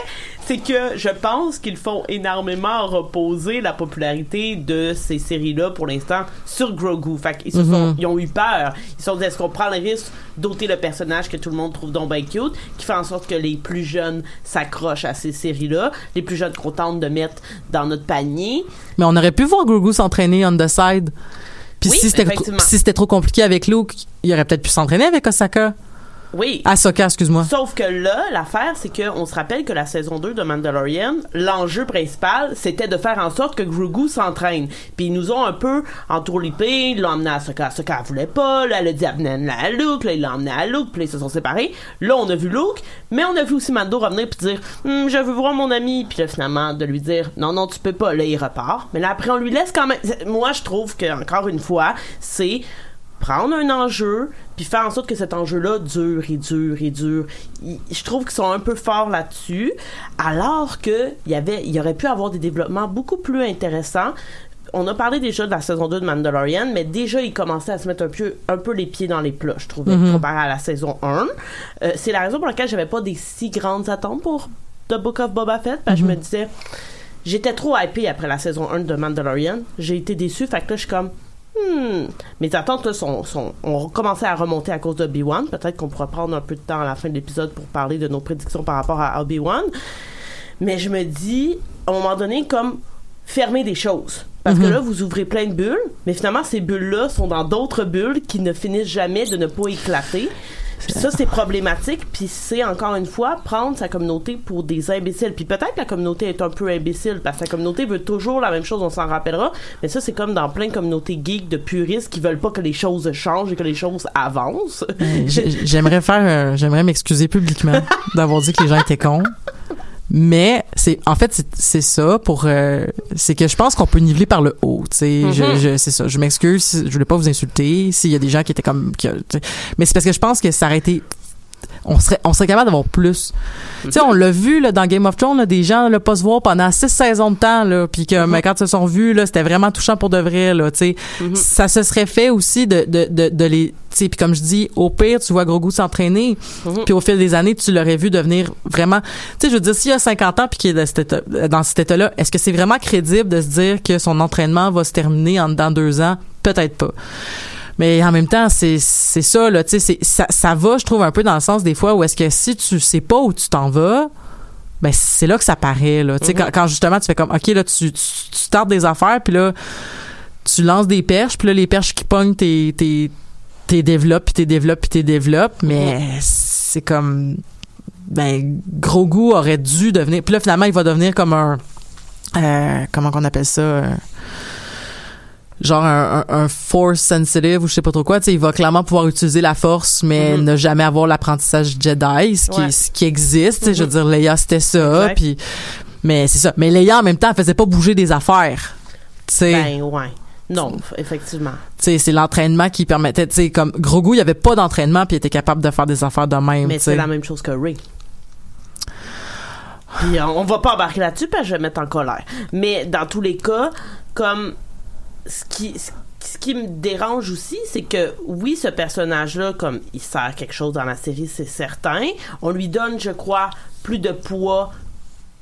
c'est que je pense qu'ils font énormément reposer la popularité de ces séries-là pour l'instant sur Grogu. Fait qu'ils se sont, ils ont eu peur. Ils se sont dit, est-ce qu'on prend le risque d'ôter le personnage que tout le monde trouve donc bien cute, qui fait en sorte que les plus jeunes s'accrochent à ces séries-là, les plus jeunes contentent de mettre dans notre panier? Mais on aurait pu voir Grogu s'entraîner on the side. Puis Oui, si c'était effectivement. si c'était trop compliqué avec Luke, il aurait peut-être pu s'entraîner avec Osaka. Oui. Ahsoka, excuse-moi. Sauf que là, l'affaire, c'est qu'on se rappelle que la saison 2 de Mandalorian, l'enjeu principal, c'était de faire en sorte que Grogu s'entraîne. Puis ils nous ont un peu entourlipé, ils l'ont emmené à Ahsoka. Ahsoka, elle voulait pas, là, elle a dit, à Luke, là, ils l'ont emmené à Luke, puis là, ils se sont séparés. Là, on a vu Luke, mais on a vu aussi Mando revenir puis dire, Hum, je veux voir mon ami, puis là, finalement, de lui dire, non, non, tu peux pas, là, il repart. Mais là, après, on lui laisse quand même. Moi, je trouve que, encore une fois, c'est prendre un enjeu puis faire en sorte que cet enjeu-là dure et dure et dure. Il- je trouve qu'ils sont un peu forts là-dessus, alors que il y avait, il y aurait pu avoir des développements beaucoup plus intéressants. On a parlé déjà de la saison 2 de Mandalorian, mais déjà, ils commençaient à se mettre un peu, un peu les pieds dans les plats, je trouvais, comparé à la saison 1. Euh, c'est la raison pour laquelle j'avais pas des si grandes attentes pour The Book of Boba Fett, parce que je me disais, j'étais trop hypée après la saison 1 de Mandalorian. J'ai été déçue, fait que là, je suis comme, Hmm. Mes attentes là, sont, sont, ont commencé à remonter à cause de Obi-Wan. Peut-être qu'on pourra prendre un peu de temps à la fin de l'épisode pour parler de nos prédictions par rapport à Obi-Wan. Mais je me dis, à un moment donné, comme fermer des choses. Parce que là, vous ouvrez plein de bulles, mais finalement, ces bulles-là sont dans d'autres bulles qui ne finissent jamais de ne pas éclater. Ça, c'est problématique. Puis c'est, encore une fois, prendre sa communauté pour des imbéciles. Puis peut-être que la communauté est un peu imbécile, parce que la communauté veut toujours la même chose, on s'en rappellera. Mais ça, c'est comme dans plein de communautés geeks de puristes qui veulent pas que les choses changent et que les choses avancent. J'ai- J'aimerais faire, euh, j'aimerais m'excuser publiquement d'avoir dit que les gens étaient cons. Mais c'est, en fait, c'est- c'est ça pour, euh, c'est que je pense qu'on peut niveler par le haut, tu sais. Je, Mhm. je- c'est ça. Je m'excuse, si- je voulais pas vous insulter. S'il y a des gens qui étaient comme, qui- mais c'est parce que je pense que ça aurait été, on serait, on serait capable d'avoir plus. Tu sais, on l'a vu là, dans Game of Thrones, là, des gens là, pas se voir pendant six saisons de temps, là, puis que mais quand ils se sont vus, là, c'était vraiment touchant pour de vrai, là. Tu sais, ça se serait fait aussi de, de, de, de les, tu sais, puis comme je dis, au pire, tu vois Grogu s'entraîner, puis au fil des années, tu l'aurais vu devenir vraiment, tu sais, je veux dire, s'il y a 50 ans puis qu'il est dans cet état- dans cet état-là, est-ce que c'est vraiment crédible de se dire que son entraînement va se terminer en dans deux ans? Peut-être pas. Mais en même temps, c'est ça là, tu sais, c'est- ça ça va, je trouve un peu dans le sens des fois où est-ce que si tu sais pas où tu t'en vas, ben c'est là que ça paraît là, tu sais quand, quand justement tu fais comme OK là tu tu, des affaires puis là tu lances des perches, puis là, les perches qui pognent, t'es, t'es, t'es développes, puis t'es développes, puis t'es développes, mais c'est comme, ben, gros goût aurait dû devenir, puis là, finalement, il va devenir comme un, euh, comment qu'on appelle ça, euh, genre un, un, un force sensitive ou je sais pas trop quoi, tu sais, il va clairement pouvoir utiliser la force, mais Mhm. ne jamais avoir l'apprentissage Jedi, ce qui, Ouais. ce qui existe, je veux Mhm. dire, Leia, c'était ça, puis, mais c'est ça. Mais Leia, en même temps, elle faisait pas bouger des affaires. Tu sais, Ben, ouais. Non, effectivement. tu sais, c'est l'entraînement qui permettait, tu sais, comme Grogu, il y avait pas d'entraînement puis il était capable de faire des affaires de même, Mais c'est la même chose que Ray. Puis on, on va pas embarquer là-dessus parce que je vais mettre en colère. Mais dans tous les cas, comme ce qui ce qui me dérange aussi, c'est que oui, ce personnage-là, comme il sert quelque chose dans la série, c'est certain. On lui donne, je crois, plus de poids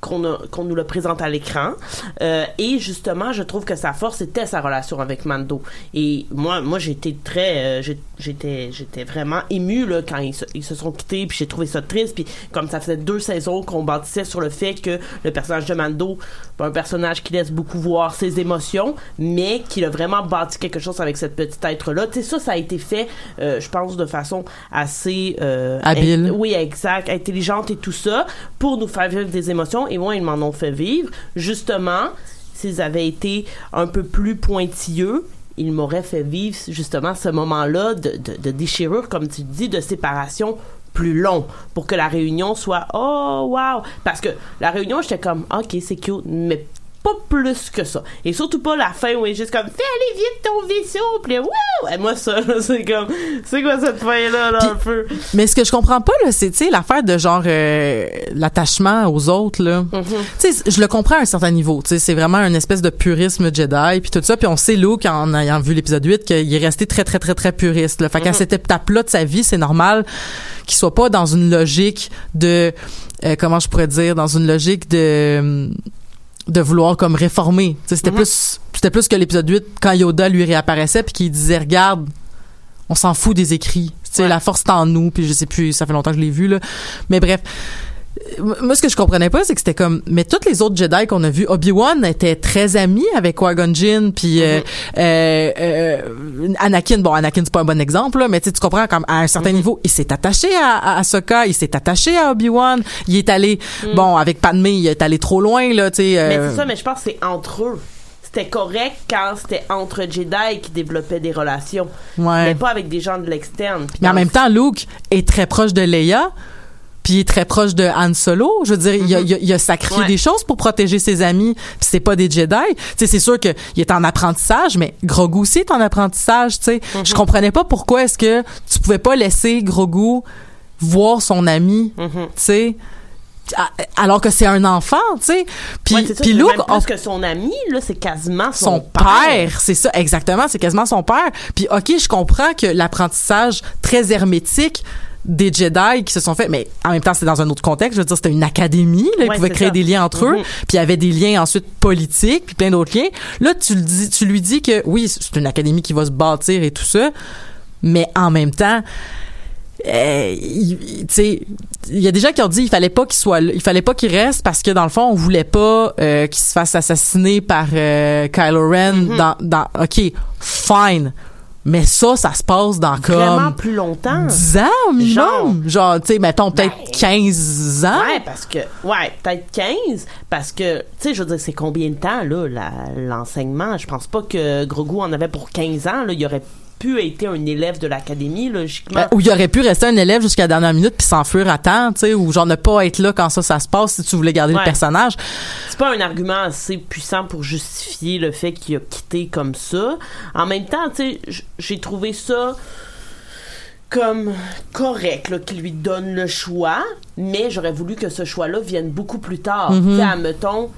qu'on nous le présente à l'écran. Euh, et justement, je trouve que sa force était sa relation avec Mando. Et moi, moi j'étais très... euh, j'étais j'étais vraiment ému là, quand ils se, ils se sont quittés, puis j'ai trouvé ça triste. Puis comme ça faisait deux saisons qu'on bâtissait sur le fait que le personnage de Mando, un personnage qui laisse beaucoup voir ses émotions, mais qu'il a vraiment bâti quelque chose avec cette petite être-là. Tu sais, ça, ça a été fait, euh, je pense, de façon assez... Habile. oui, exact, intelligente et tout ça, pour nous faire vivre des émotions. Et moi, ils m'en ont fait vivre. Justement, s'ils avaient été un peu plus pointilleux, ils m'auraient fait vivre justement ce moment-là de déchirure, comme tu dis, de séparation plus long pour que la réunion soit oh wow parce que la réunion j'étais comme ok c'est cute mais pas plus que ça et surtout pas la fin où il est juste comme fais aller vite ton vaisseau puis là, wouh et moi ça là, c'est comme c'est quoi cette fin là, là un peu? Mais ce que je comprends pas là, c'est tu sais l'affaire de genre euh, l'attachement aux autres là. Mhm. Tu sais, je le comprends à un certain niveau. Tu sais, c'est vraiment une espèce de purisme Jedi puis tout ça. Puis on sait Luke en ayant vu l'épisode 8 qu'il est resté très très très très puriste. Là. Fait qu'à cette étape-là de sa vie, c'est normal qu'il soit pas dans une logique de euh, comment je pourrais dire, dans une logique de de vouloir comme réformer. C'était Mhm. plus c'était plus que l'épisode 8 quand Yoda lui réapparaissait puis qu'il disait regarde on s'en fout des écrits. Ouais. la force est en nous, puis je sais plus, ça fait longtemps que je l'ai vu, là. Mais bref. Moi, ce que je comprenais pas, c'est que c'était comme, mais toutes les autres Jedi qu'on a vus, Obi-Wan était très ami avec Qui-Gon Jinn, puis euh, euh, euh, Anakin, bon, Anakin, c'est pas un bon exemple, là, mais tu sais, tu comprends, comme, à un certain niveau, il s'est attaché à, à Ahsoka, il s'est attaché à Obi-Wan, il est allé, bon, avec Padmé, il est allé trop loin, là, tu sais. Mais euh, c'est ça, mais je pense que c'est entre eux. C'était correct quand c'était entre Jedi qui développaient des relations, ouais. mais pas avec des gens de l'externe. Puis Mais en même temps, Luke est très proche de Leia, puis il est très proche de Han Solo. Je veux dire, il, a, il, a, il a sacrifié Ouais. des choses pour protéger ses amis, puis c'est pas des Jedi. Tu sais, c'est sûr qu'il est en apprentissage, mais Grogu aussi est en apprentissage, tu sais. Je comprenais pas pourquoi est-ce que tu pouvais pas laisser Grogu voir son ami, Mhm. tu sais, alors que c'est un enfant, tu sais. Puis, Ouais, Luke, même on- que son ami, là, c'est quasiment son, son père, c'est ça exactement, c'est quasiment son père. Puis OK, je comprends que l'apprentissage très hermétique des Jedi qui se sont fait mais en même temps c'est dans un autre contexte je veux dire c'était une académie là, ils Ouais, pouvaient créer ça. des liens entre eux Mhm. puis il y avait des liens ensuite politiques puis plein d'autres liens là tu le dis tu lui dis que oui c'est une académie qui va se bâtir et tout ça mais en même temps euh, il- il- tu sais, il y a des gens qui ont dit il fallait pas qu'il soit il fallait pas qu'il reste parce que dans le fond on voulait pas euh, qu'il se fasse assassiner par euh, Kylo Ren Mhm. dans dans OK fine mais ça ça se passe dans Vraiment comme plus longtemps. 10 ans au minimum genre tu sais mettons peut-être Ben, 15 ans Ouais, parce que, ouais, peut-être 15, parce que, tu sais, je veux dire, c'est combien de temps, là, l'enseignement? Je pense pas que Grogu en avait pour 15 ans, là. Il aurait pu être un élève de l'académie, logiquement. Ben, où il aurait pu rester un élève jusqu'à la dernière minute puis s'enfuir à temps, tu sais, ou genre ne pas être là quand ça, ça se passe si tu voulais garder le personnage. c'est pas un argument assez puissant pour justifier le fait qu'il a quitté comme ça. En même temps, tu sais, j'ai trouvé ça comme correct là, qu'il lui donne le choix, mais j'aurais voulu que ce choix-là vienne beaucoup plus tard. Mhm. Tu sais, admettons,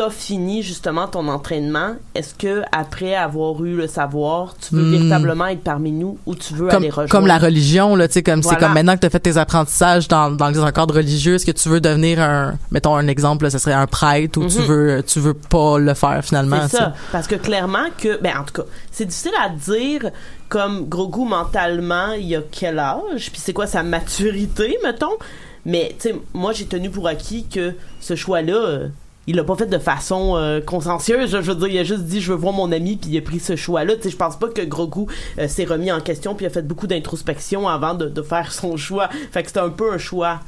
t'as fini justement ton entraînement. Est-ce que après avoir eu le savoir, tu veux Hmm. véritablement être parmi nous ou tu veux Comme, aller rejoindre? comme la religion, là, tu sais, comme c'est comme maintenant que tu as fait tes apprentissages dans, dans un cadre religieux, est-ce que tu veux devenir un, mettons un exemple, là, ce serait un prêtre ou tu Mhm. veux, tu veux pas le faire finalement, C'est ça. Parce que clairement que, ben en tout cas, c'est difficile à dire comme Grogu mentalement, il a quel âge, puis c'est quoi sa maturité, mettons. Mais tu sais, moi j'ai tenu pour acquis que ce choix-là, euh, il l'a pas fait de façon euh, consciencieuse. Je veux dire, il a juste dit je veux voir mon ami puis il a pris ce choix-là. Tu sais, je pense pas que Grogu euh, s'est remis en question puis a fait beaucoup d'introspection avant de, faire son choix. Fait que c'était un peu un choix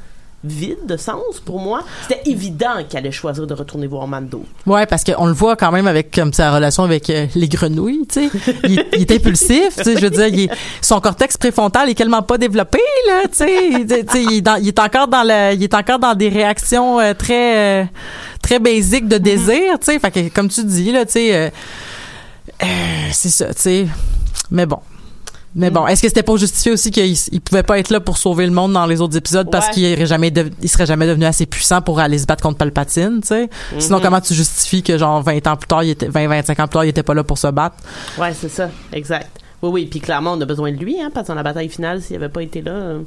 vide de sens pour moi. C'était évident qu'il allait choisir de retourner voir Mando. Ouais, parce qu'on le voit quand même avec comme sa relation avec euh, les grenouilles, tu sais. Il, il est impulsif, tu sais. Je veux dire, il son cortex préfrontal est tellement pas développé, là, tu sais. Il, tu sais, il est encore dans le, il est encore dans des réactions euh, très, euh, très basiques de désir, tu sais. Fait que comme tu dis, là, tu sais, c'est ça, tu sais. Mais bon. Mais bon, est-ce que c'était pas justifié aussi qu'il il pouvait pas être là pour sauver le monde dans les autres épisodes parce Ouais. qu'il jamais de- il serait jamais devenu assez puissant pour aller se battre contre Palpatine, tu sais? Sinon, Mhm. comment tu justifies que genre 20 ans plus tard, il était 20 25 ans plus tard, il était pas là pour se battre? Ouais, c'est ça, exact. Oui, oui, puis clairement, on a besoin de lui, hein, parce que dans la bataille finale, s'il avait pas été là, euh,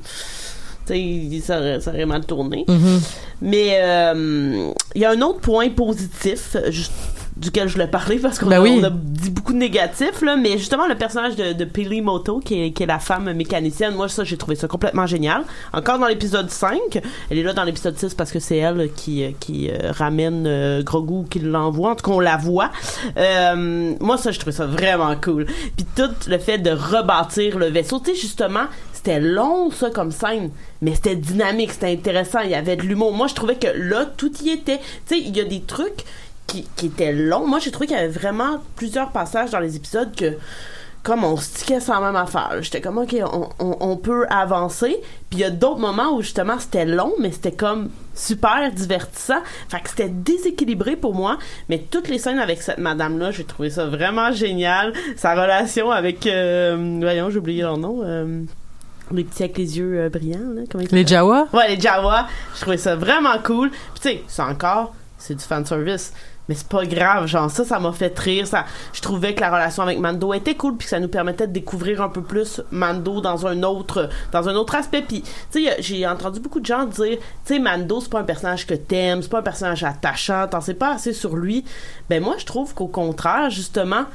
tu sais, ça aurait, ça aurait mal tourné. Mhm. Mais euh, il y a un autre point positif, juste- duquel je voulais parler parce qu'on Ben a, oui. on a dit beaucoup de négatifs, là, mais justement le personnage de, de Pili Moto, qui est, qui est la femme mécanicienne, moi ça j'ai trouvé ça complètement génial. Encore dans l'épisode 5, elle est là dans l'épisode 6 parce que c'est elle qui, euh, qui euh, ramène euh, Grogu, qui l'envoie, en tout cas on la voit. Euh, moi ça je trouvais ça vraiment cool. Puis tout le fait de rebâtir le vaisseau, tu sais justement, c'était long ça comme scène, mais c'était dynamique, c'était intéressant, il y avait de l'humour. Moi je trouvais que là tout y était. Tu sais, il y a des trucs qui, qui étaient longs. Moi j'ai trouvé qu'il y avait vraiment plusieurs passages dans les épisodes que comme on se tiquait sans même affaire. J'étais comme ok, on, on, on peut avancer. Puis il y a d'autres moments où justement c'était long, mais c'était comme super divertissant. Fait que c'était déséquilibré pour moi. Mais toutes les scènes avec cette madame-là, j'ai trouvé ça vraiment génial. Sa relation avec, euh, voyons, j'ai oublié leur nom. euh, les petits avec les yeux euh, brillants, là, comment Les? Jawa? Ouais, les Jawa. Je trouvais ça vraiment cool. Puis tu sais, c'est encore, c'est du fanservice. Mais c'est pas grave, genre ça, ça m'a fait rire. Je trouvais que la relation avec Mando était cool, puis que ça nous permettait de découvrir un peu plus Mando dans un autre, dans un autre aspect. Puis tu sais, j'ai entendu beaucoup de gens dire, tu sais, Mando c'est pas un personnage que t'aimes, c'est pas un personnage attachant, t'en sais pas assez sur lui. Ben moi, je trouve qu'au contraire, justement,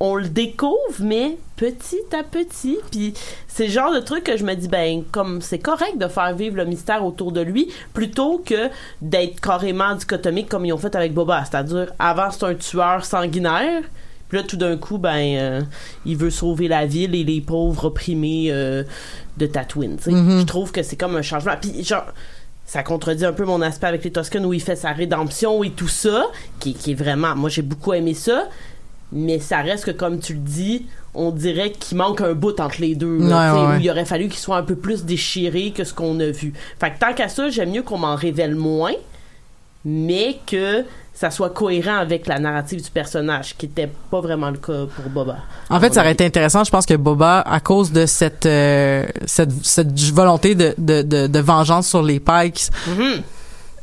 on le découvre, mais petit à petit. Puis c'est le genre de truc que je me dis, ben, comme c'est correct de faire vivre le mystère autour de lui, plutôt que d'être carrément dichotomique comme ils ont fait avec Boba. C'est-à-dire, avant, c'est un tueur sanguinaire. Puis là, tout d'un coup, ben, euh, il veut sauver la ville et les pauvres opprimés euh, de Tatooine. Mhm. Je trouve que c'est comme un changement. Puis genre, ça contredit un peu mon aspect avec les Toscans où il fait sa rédemption et tout ça, qui, qui est vraiment, moi j'ai beaucoup aimé ça, mais ça reste que comme tu le dis, on dirait qu'il manque un bout entre les deux, là, Ouais, tu sais, ouais, où ouais. il aurait fallu qu'il soit un peu plus déchiré que ce qu'on a vu. Fait que tant qu'à ça, j'aime mieux qu'on m'en révèle moins, mais que ça soit cohérent avec la narrative du personnage, qui était pas vraiment le cas pour Boba. En fait, ça aurait été intéressant. Je pense que Boba, à cause de cette euh, cette, cette volonté de, de, de, de vengeance sur les Pikes, Mhm.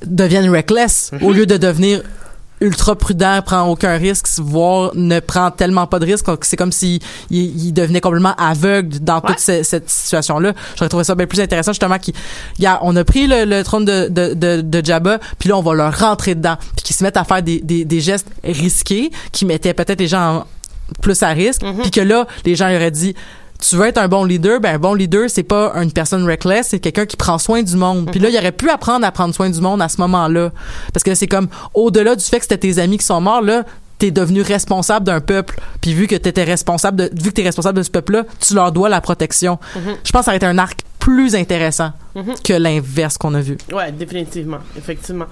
devienne reckless au lieu de devenir ultra prudent, prend aucun risque, voire ne prend tellement pas de risque. Donc, C'est comme si il, il devenait complètement aveugle dans Ouais. toute ce- cette situation-là. J'aurais trouvé ça bien plus intéressant justement qu'il a- on a pris le, le trône de, de, de, de Jabba, puis là on va leur rentrer dedans, puis qu'ils se mettent à faire des, des, des gestes risqués qui mettaient peut-être les gens en- plus à risque, puis que là les gens auraient dit tu veux être un bon leader, ben un bon leader, c'est pas une personne reckless, c'est quelqu'un qui prend soin du monde. Puis là, il aurait pu apprendre à prendre soin du monde à ce moment-là. Parce que c'est comme, au-delà du fait que c'était tes amis qui sont morts, là, t'es devenu responsable d'un peuple. Puis vu que t'étais responsable de, vu que t'es responsable de ce peuple-là, tu leur dois la protection. Je pense que ça aurait été un arc plus intéressant que l'inverse qu'on a vu. Ouais, définitivement, effectivement.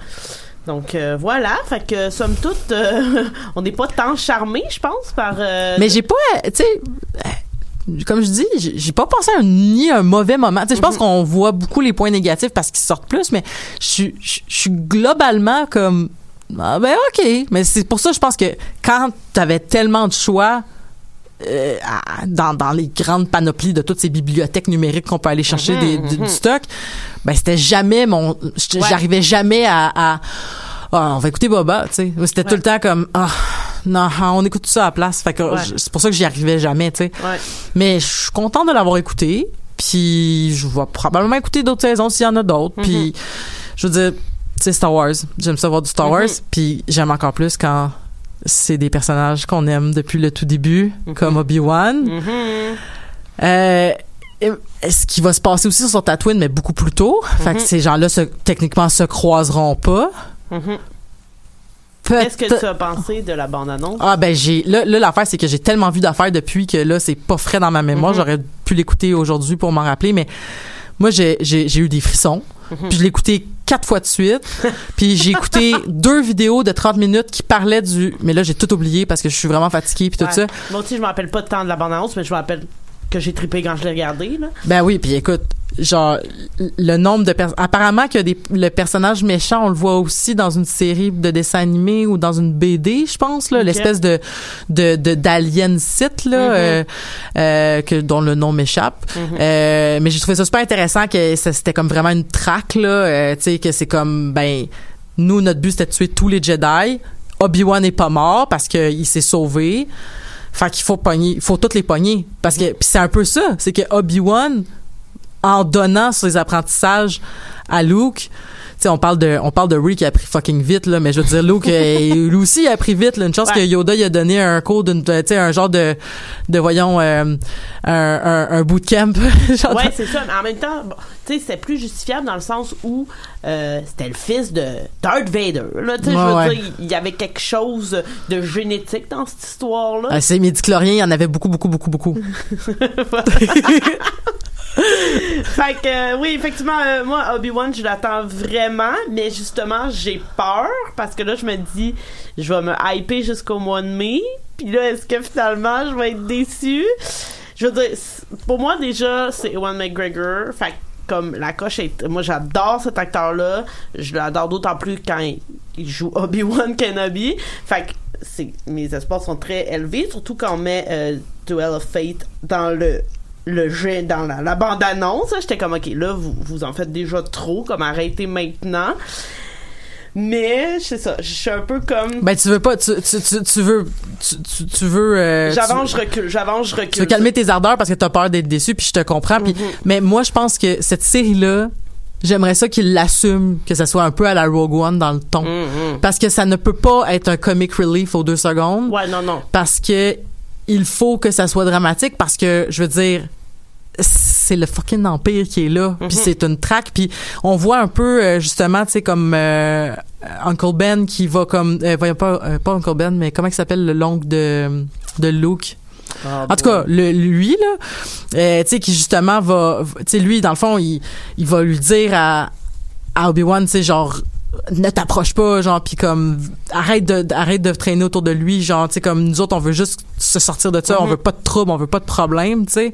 Donc euh, voilà, fait que somme toute, euh, on n'est pas tant charmé, je pense, par. euh, Mais j'ai pas, tu sais, comme je dis, j'ai pas pensé à un, ni un mauvais moment. Tu sais, je pense qu'on voit beaucoup les points négatifs parce qu'ils sortent plus, mais je suis- je je suis globalement comme, ah ben ok. Mais c'est pour ça, je pense que quand t'avais tellement de choix. euh, dans, dans les grandes panoplies de toutes ces bibliothèques numériques qu'on peut aller chercher des- du, du stock, ben c'était jamais mon, Ouais. j'arrivais jamais à, à ah, on va écouter Boba, tu sais. C'était tout le temps comme ah non, ah, on écoute tout ça à la place. Fait que Ouais. c'est pour ça que j'y arrivais jamais, tu sais. Ouais. Mais je suis contente de l'avoir écouté. Puis je vais probablement écouter d'autres saisons s'il y en a d'autres. Puis je veux dire, c'est Star Wars. J'aime ça voir du Star Wars. Puis j'aime encore plus quand c'est des personnages qu'on aime depuis le tout début, comme Obi-Wan. Euh, ce qui va se passer aussi sur Tatooine, mais beaucoup plus tôt. Fait que ces gens-là, techniquement, se croiseront pas. Mhm. Qu'est-ce que tu as pensé de la bande-annonce? Ah ben j'ai là, là l'affaire c'est que j'ai tellement vu d'affaires depuis que là c'est pas frais dans ma mémoire. Mhm. J'aurais pu l'écouter aujourd'hui pour m'en rappeler, mais moi j'ai eu des frissons. Mhm. Puis je l'ai écouté quatre fois de suite. puis j'ai écouté deux vidéos de 30 minutes qui parlaient du mais là j'ai tout oublié parce que je suis vraiment fatiguée puis tout Ouais. ça. Moi aussi, je me rappelle pas de temps de la bande-annonce, mais je me rappelle que j'ai trippé quand je l'ai regardé. Là. Ben oui, puis écoute, genre le nombre de personnes apparemment que des le personnage méchant, on le voit aussi dans une série de dessins animés ou dans une BD, je pense là, l'espèce de d'alien site là Mhm. euh, euh, que dont le nom m'échappe. Mhm. Euh, mais j'ai trouvé ça super intéressant que c'était comme vraiment une traque là, tu sais que c'est comme ben nous notre but c'était de tuer tous les Jedi. Obi-Wan est pas mort parce que il s'est sauvé. Fait qu'il faut pogner, il faut toutes les pogner. Parce que c'est un peu ça, c'est que Obi-Wan en donnant ses apprentissages à Luke, sais on parle de on parle de Rick qui a appris fucking vite là, mais je veux dire Luke euh, lui aussi il a appris vite là, une chance Ouais. que Yoda il a donné un cours d'une tu sais un genre de de voyons euh, un, un un bootcamp genre Ouais, c'est ça. Mais en même temps, bon, tu sais, plus justifiable dans le sens où euh, c'était le fils de Darth Vader. Là, tu sais, je veux ouais. dire, il y avait quelque chose de génétique dans cette histoire-là. Ah, c'est médiclorien, il y en avait beaucoup beaucoup beaucoup beaucoup. Fait que euh, oui, effectivement, euh, moi Obi-Wan, je l'attends vraiment, mais justement, j'ai peur parce que là, je me dis, je vais me hyper jusqu'au mois de mai. Puis là, est-ce que finalement, je vais être déçue? Je veux dire, pour moi déjà, c'est Ewan McGregor. Fait comme la coche est, moi j'adore cet acteur-là. Je l'adore d'autant plus quand il, joue Obi-Wan Kenobi. Fait que mes espoirs sont très élevés, surtout quand on met euh, Duel of Fate dans le le jeu dans la, la bande annonce j'étais comme ok là vous, vous en faites déjà trop comme arrêtez maintenant. Mais c'est ça je suis un peu comme Ben tu veux pas tu tu tu, tu veux tu tu, veux euh, j'avance je recule j'avance je recule. Tu veux calmer tes ardeurs parce que t'as peur d'être déçu puis je te comprends puis Mhm. mais moi je pense que cette série là j'aimerais ça qu'il l'assume que ça soit un peu à la Rogue One dans le ton. Mhm. parce que ça ne peut pas être un comic relief aux deux secondes. Ouais non non. Parce que il faut que ça soit dramatique parce que je veux dire c'est le fucking empire qui est là Mhm. puis c'est une traque puis on voit un peu euh, justement tu sais comme euh, Uncle Ben qui va comme euh, voyons pas euh, pas Uncle Ben mais comment il s'appelle le l'oncle de de Luke? Ah, en tout cas, le, lui là, tu sais qui justement va, tu sais lui dans le fond, il, il va lui dire à, à Obi-Wan, tu sais genre ne t'approche pas genre puis comme arrête de arrête de traîner autour de lui genre tu sais comme nous autres on veut juste se sortir de ça on Mhm. veut pas de trouble on veut pas de problème tu sais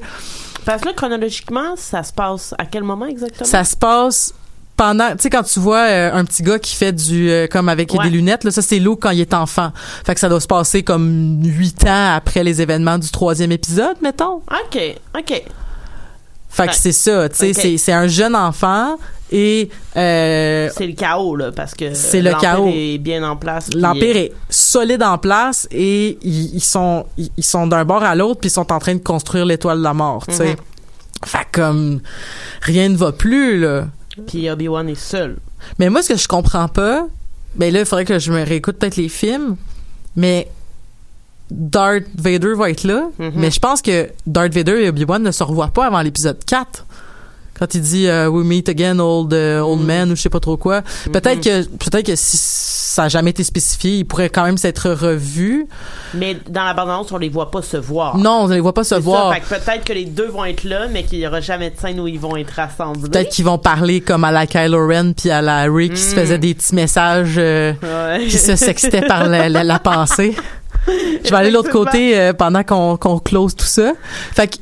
parce que là chronologiquement ça se passe à quel moment exactement? Ça se passe pendant tu sais quand tu vois euh, un petit gars qui fait du euh, comme avec Ouais. des lunettes là ça c'est Luke quand il est enfant. Fait que ça doit se passer comme huit ans après les événements du troisième épisode mettons. Ok ok Fait que c'est ça, tu sais, c'est, un jeune enfant et euh, c'est le chaos là parce que C'est le l'Empire chaos. est bien en place l'empire est solide en place et ils, ils sont ils, sont d'un bord à l'autre puis ils sont en train de construire l'étoile de la mort, tu sais. Mhm. Fait comme rien ne va plus là. puis Obi-Wan est seul Mais moi ce que je comprends pas, ben là il faudrait que je me réécoute peut-être les films, mais Darth Vader va être là, Mhm. mais je pense que Darth Vader et Obi-Wan ne se revoient pas avant l'épisode 4. Quand il dit euh, We meet again, old, euh, old Mhm. man, ou je sais pas trop quoi. Peut-être que peut-être que si ça a jamais été spécifié, il pourrait quand même s'être revu. mais dans la bande-annonce on les voit pas se voir Non, on ne les voit pas se voir. peut-être que les deux vont être là, mais qu'il y aura jamais de scène où ils vont être rassemblés. Peut-être qu'ils vont parler comme à la Kylo Ren puis à la Rey qui se faisait des petits messages euh, Ouais. qui se sextaient par la, la- la pensée. Je vais aller de l'autre côté euh, pendant qu'on qu'on close tout ça. Fait que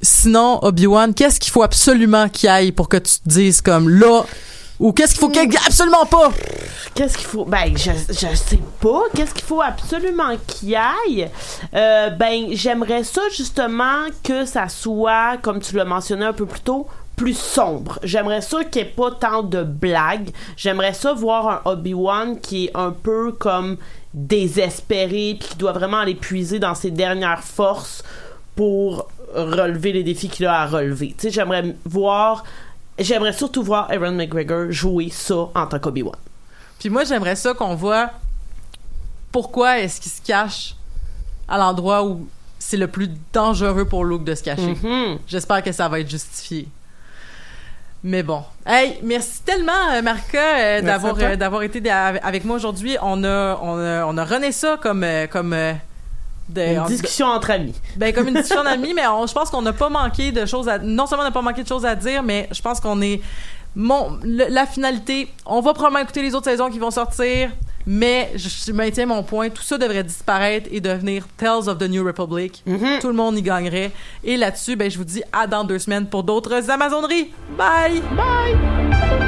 sinon, Obi-Wan, qu'est-ce qu'il faut absolument qu'il aille pour que tu te dises comme là ou qu'est-ce qu'il faut qu'il absolument pas? Qu'est-ce qu'il faut? Ben, je, je sais pas. Qu'est-ce qu'il faut absolument qu'il y aille? Euh, ben, j'aimerais ça justement que ça soit, comme tu l'as mentionné un peu plus tôt, plus sombre. J'aimerais ça qu'il n'y ait pas tant de blagues. J'aimerais ça voir un Obi-Wan qui est un peu comme désespéré puis qui doit vraiment aller puiser dans ses dernières forces pour relever les défis qu'il a à relever. Tu sais, j'aimerais voir J'aimerais surtout voir Aaron McGregor jouer ça en tant qu'Obi-Wan. Puis moi, j'aimerais ça qu'on voit pourquoi est-ce qu'il se cache à l'endroit où c'est le plus dangereux pour Luke de se cacher. Mhm. J'espère que ça va être justifié. Mais bon. Hey, merci tellement, euh, Marca, euh, d'avoir euh, d'avoir été avec moi aujourd'hui. On a, on a, on a rené ça comme, comme, de- Une en- discussion entre amis. ben, comme une discussion d'amis, mais on- je pense qu'on n'a pas manqué de choses à, non seulement on n'a pas manqué de choses à dire, mais je pense qu'on est, mon, le- la finalité, on va probablement écouter les autres saisons qui vont sortir, mais je, je maintiens mon point, tout ça devrait disparaître et devenir Tales of the New Republic. Tout le monde y gagnerait. Et là-dessus, ben, je vous dis à dans deux semaines pour d'autres Amazoneries. Bye! Bye!